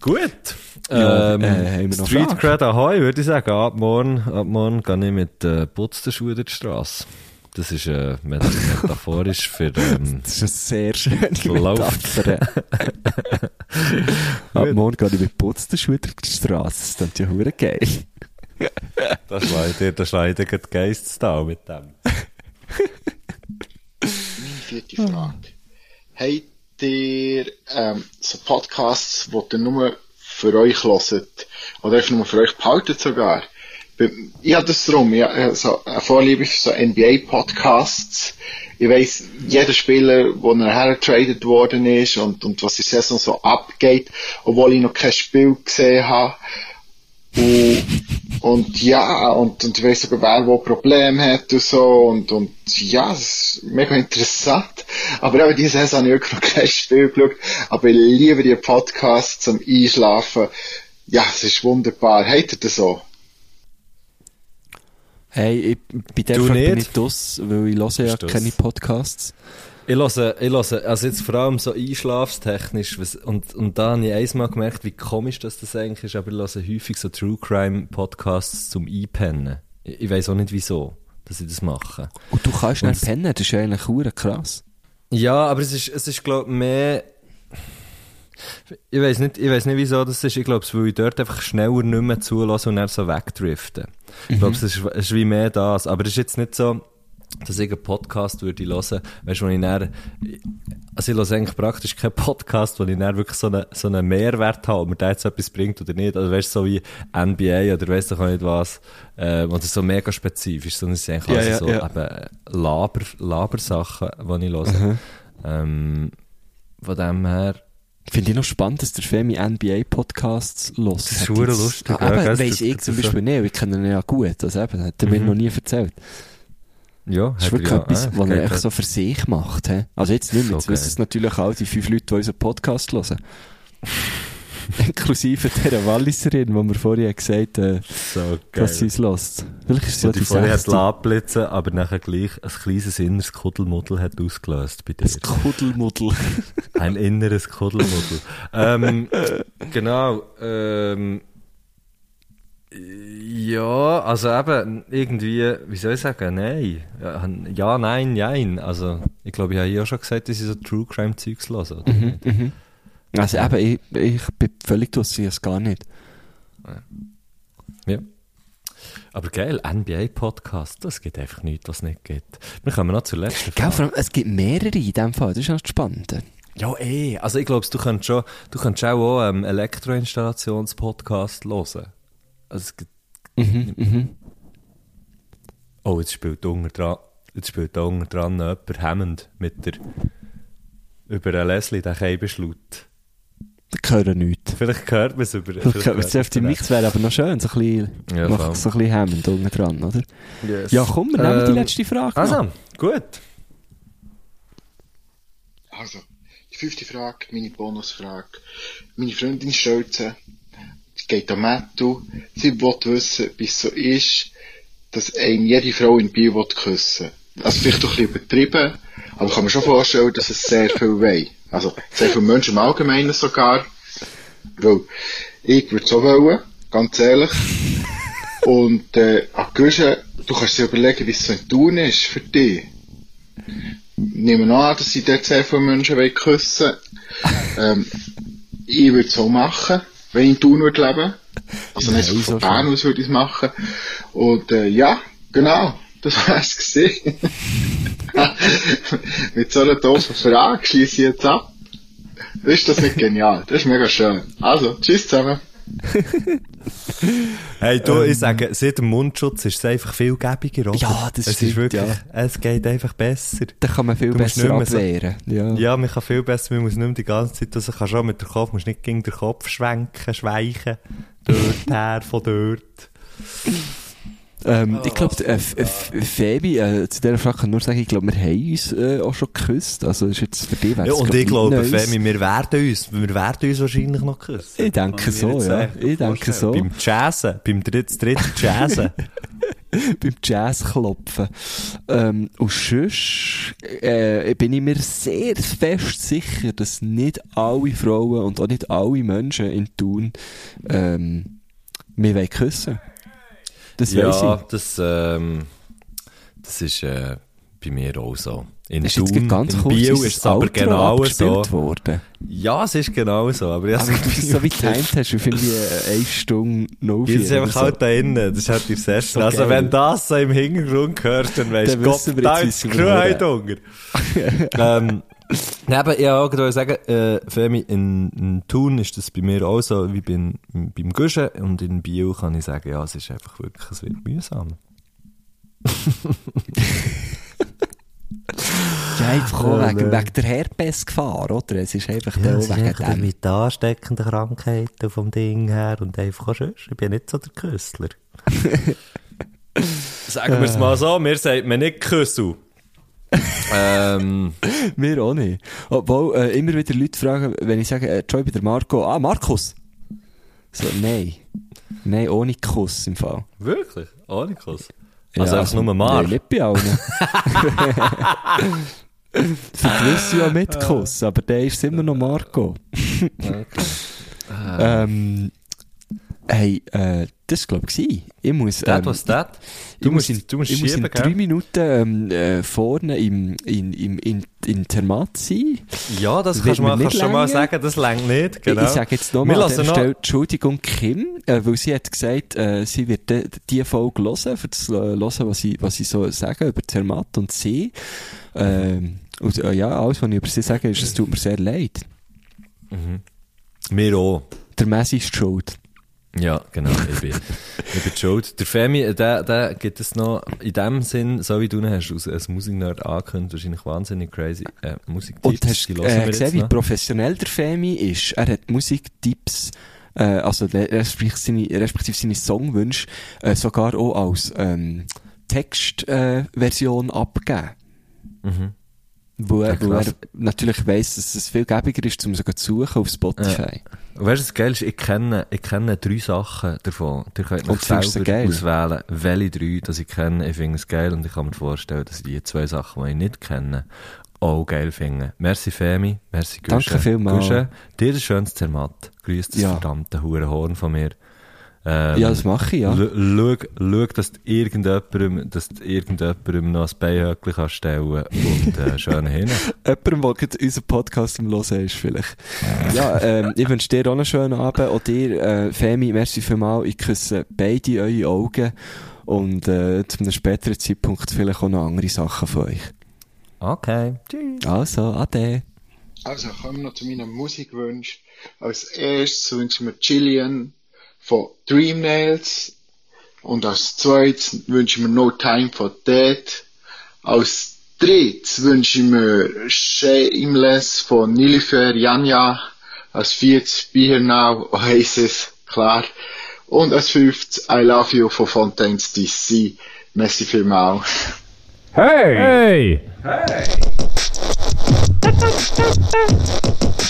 Gut. Ja, ähm, äh, wir noch Street? Cred Ahoy, würde ich sagen. Ab morgen, ab morgen gehe ich mit äh, putzten Schuhen durch die Straße. Das ist äh, met- metaphorisch für... Ähm, Das ist eine sehr schöne. Metapher. Ab morgen gehe ich mit putzten Schuhen durch die Straße. Das klingt ja hure geil. da schleicht dir, da dir die Geiststal mit dem. Meine vierte Frage. Habt ihr ähm, so Podcasts, die ihr nur für euch hört? Oder einfach nur für euch behaltet sogar? Ich habe das drum, ich habe so eine Vorliebe für so NBA-Podcasts. Ich weiss, jeder Spieler, wo er hergetradet worden ist und, und was die Saison so abgeht, obwohl ich noch kein Spiel gesehen habe. Und, und ja, und, und ich weiss sogar, wer wo Probleme hat und so, und, und ja, es ist mega interessant. Aber eben diese Saison habe ich wirklich noch kein Spiel geschaut, aber ich liebe die Podcasts zum Einschlafen. Ja, es ist wunderbar. Habt ihr das so? Hey, ich, bei der Frage bin nicht? ich das, weil ich höre ja keine Podcasts. Ich höre, ich höre, also jetzt vor allem so einschlafstechnisch, was, und, und da habe ich einmal gemerkt, wie komisch das, das eigentlich ist, aber ich höre häufig so True Crime Podcasts zum Einpennen. Ich, ich weiss auch nicht wieso, dass ich das mache. Und du kannst Und- pennen, das ist ja eigentlich krass. Ja, aber es ist, es ist, glaub mehr, ich weiß nicht, ich weiß nicht wieso das ist, ich glaube, es will ich dort einfach schneller nicht mehr zulassen und dann so wegdriften. Ich glaube, es ist, ist wie mehr das, aber es ist jetzt nicht so, dass ich einen Podcast würde hören, weißt du, wo ich dann, also ich höre eigentlich praktisch keinen Podcast, wo ich dann wirklich so einen, so einen Mehrwert habe, ob mir der jetzt etwas bringt oder nicht, also weißt du, so wie NBA oder weißt du auch nicht was, äh, oder so mega spezifisch, sondern es sind eigentlich Ja, also ja, so ja. eben Laber, Labersachen, die ich höre. Ähm, von dem her, Finde ich noch spannend, dass der Femi NBA-Podcasts los. Das ist verdammt lustig, ja, Ah, aber gell, weiss ich zum Beispiel nicht, ich kenne ihn ja gut. Also eben, hat er mir Mhm. noch nie erzählt. ja, Das ist wirklich er etwas, ja, was er echt so für sich macht. He? Also jetzt nicht mehr, So jetzt wissen es natürlich auch die fünf Leute, die unseren Podcast hören. Inklusive der Walliserin, die mir vorher gesagt hat, So geil. dass sie es lässt. Vielleicht ist sie ja die die vorher hat abblitzen, aber nachher gleich ein kleines inneres Kuddelmuddel hat ausgelöst bei dir. Das Kuddelmuddel. Ein inneres Kuddelmuddel. ähm, genau, ähm, ja, also eben, irgendwie, wie soll ich sagen, nein. Ja, Ja, nein, nein. Also, ich glaube, ich habe ja schon gesagt, dass ich so True Crime Zeugs höre. oder? Mhm, mhm. Also eben, ich, ich bin völlig durch, ich es gar nicht. Ja. Aber geil, NBA-Podcast, das gibt einfach nichts, was es nicht gibt. Wir kommen noch zur letzten Gell, Frage. vor allem, es gibt mehrere in dem Fall, das ist noch das Spannende. Ja, eh. Also ich glaube, du kannst schon, du kannst auch, auch ähm, Elektroinstallations-Podcast hören. Also es gibt, Mhm, mhm. oh, jetzt spielt da unten dran, jetzt spielt da unten dran jemand Hammond mit der, über den Leslie, den Keibenschlaut. Hören nichts. Vielleicht hört man es über, Das vielleicht auf die man Mix wäre aber noch schön, so ein bisschen, Ja, so ein bisschen hemmend unten dran, oder? Yes. Ja, komm, wir nehmen die Ähm, letzte Frage noch. Also, gut. Also, die fünfte Frage, meine Bonusfrage. Meine Freundin sie, es geht um Mattu, sie will wissen, wie es so ist, dass einem jede Frau in Biel will küssen Also vielleicht doch ein bisschen übertrieben, aber ich kann mir schon vorstellen, dass es sehr viel will. Also, sehr viele Menschen im Allgemeinen sogar. Weil, ich würde es auch wollen, ganz ehrlich. Und, äh, an Güsche, du kannst dir überlegen, wie es so ein Tun ist für dich. Nehmen an, dass sie dort sehr viele Menschen wollen küssen ähm, Ich würde es so machen, wenn ich in Thun würde leben. Also nicht so von so Bern aus würde ich es machen. Und äh, ja, genau, das wär's gewesen. Mit so einer doofen Frage schließe ich jetzt ab. Ist das nicht genial? Das ist mega schön. Also, tschüss zusammen. Hey, du, ich sage, seit dem Mundschutz ist es einfach viel gäbiger, oder? Ja, das es stimmt, ist wirklich, ja. Es geht einfach besser. Da kann man viel Du besser mehr so- abwehren. Ja. Ja, man kann viel besser, man muss nicht mehr die ganze Zeit, also kannst auch mit dem Kopf, musst nicht gegen den Kopf schwenken, schweichen, dort her, von dort. Ähm, ich glaube, äh, Fabi, äh, zu dieser Frage kann ich nur sagen, ich glaube, wir haben uns äh, auch schon geküsst. Also, ist jetzt für dich Ja, und ich glaube. Femi, wir werden uns, wir werden uns wahrscheinlich noch küssen. Ich denke Kann so, ja. echt Ich denke vorstellen. so. Beim Jazzen, beim dritten, dritten Jazzen. beim Jazz klopfen. Ähm, und sonst äh, bin ich mir sehr fest sicher, dass nicht alle Frauen und auch nicht alle Menschen in Thun ähm, mich wollen küssen Das ja, ich. das, ähm, das ist äh, bei mir auch so. In Ist Thun, ganz in Biel ist es aber genau so. worden. Ja, es ist genau so, aber ich Aber du bist so wie timed hast, wie ich äh, eine Stunde no Jetzt ist einfach oder halt da innen, das ist halt die Session. So also wenn das so im Hintergrund hörst, dann Dann du, Gott, da ist wie es Grünheit Hunger. ähm, Neben, ja, auch gerade sagen, äh, Femi, in, in Thun ist das bei mir auch so, wie beim, beim Guschen, und in Bio kann ich sagen, ja, es ist einfach wirklich, es wird mühsam. Ja, einfach auch wegen, nein. wegen der Herpesgefahr, oder? Es ist einfach ja, es ist wegen dem. mit ansteckenden Krankheiten vom Ding her und einfach auch schön. Ich bin nicht so der Küssler. Sagen wir es mal so, mir sagt man nicht Küssel. Ähm, Wir auch nicht. Obwohl, äh, immer wieder Leute fragen, wenn ich sage, äh, Joy bei der Marco, ah, Markus! So, nein. Nein, ohne Kuss im Fall. wirklich? Ohne Kuss? Ja, Also einfach nur Mar? Nein, nicht bei allen. Für gewisse ja mit Kuss, aber der ist immer noch Marco. ähm, hey, äh, das glaube ich, ich muss, That ähm, was that? ich Du muss musst, in, du musst ich muss in drei? Minuten ähm, äh, vorne im, in, im, in, in Termat sein. Ja, das kannst du wird mal, mir kannst sagen, das längt nicht, genau. Ich sage jetzt nochmal an noch- Stelle Entschuldigung Kim, äh, weil sie hat gesagt, äh, sie wird de, die Folge hören, für das äh, hören, was sie, was sie so sagen über Zermatt und sie. Ähm, und äh, ja, alles, was ich über sie sage, ist, es tut mir sehr leid. Wir auch. Der Messi ist schuld. Ja, genau, ich bin, ich bin schuld. Der Femi, äh, der, der gibt es noch, in dem Sinn, so wie du ihn hast, als, als Musiknerd angekündigt, wahrscheinlich wahnsinnig crazy, äh, Musiktipps, Und hast du äh, gesehen, wie noch. professionell der Femi ist? Er hat Musiktipps, äh, also respektive seine, respektive seine Songwünsche äh, sogar auch als ähm, Textversion äh, Version abgegeben. Mhm. Wo, er, Ja, wo er natürlich weiss, dass es viel gäbiger ist, um sogar zu suchen auf Spotify. Und weißt du, das Geile ist, ich kenne, ich kenne drei Sachen davon. Ihr könnt Und euch du selber geil? auswählen, welche drei, dass ich kenne. Ich finde es geil und ich kann mir vorstellen, dass ich die zwei Sachen, die ich nicht kenne, auch geil finde. Merci Femi, merci Gusche. Danke vielmals. Gusche, dir ein schönes Zermatt. Grüß das Ja. verdammte Hurenhorn von mir. Ähm, Ja, das mache ich, ja. Schau, schau, dass du irgendjemandem, dass du irgendjemandem noch ein Beinhöckchen kannst stellen und äh, schön hin. Jemandem, der gerade unseren Podcast im Hören ist, vielleicht. Ja, ähm, ich wünsche dir auch einen schönen Abend. Und dir, äh, Femi, merci vielmals. Ich küsse beide eure Augen. Und äh, zu einem späteren Zeitpunkt vielleicht auch noch andere Sachen von euch. Okay, tschüss. Also, ade. Also, kommen wir noch zu meinen Musikwünschen. Als erstes wünschen wir Jillian von Dream Nails. Und als zweites wünschen wir No Time for Dead. Als drittes wünschen wir Shameless von Nilifer Janja. Als viertes Be Here Now Oasis, klar. Und als fünftes I Love You von Fontaines DC. Merci vielmals. Hey! Hey!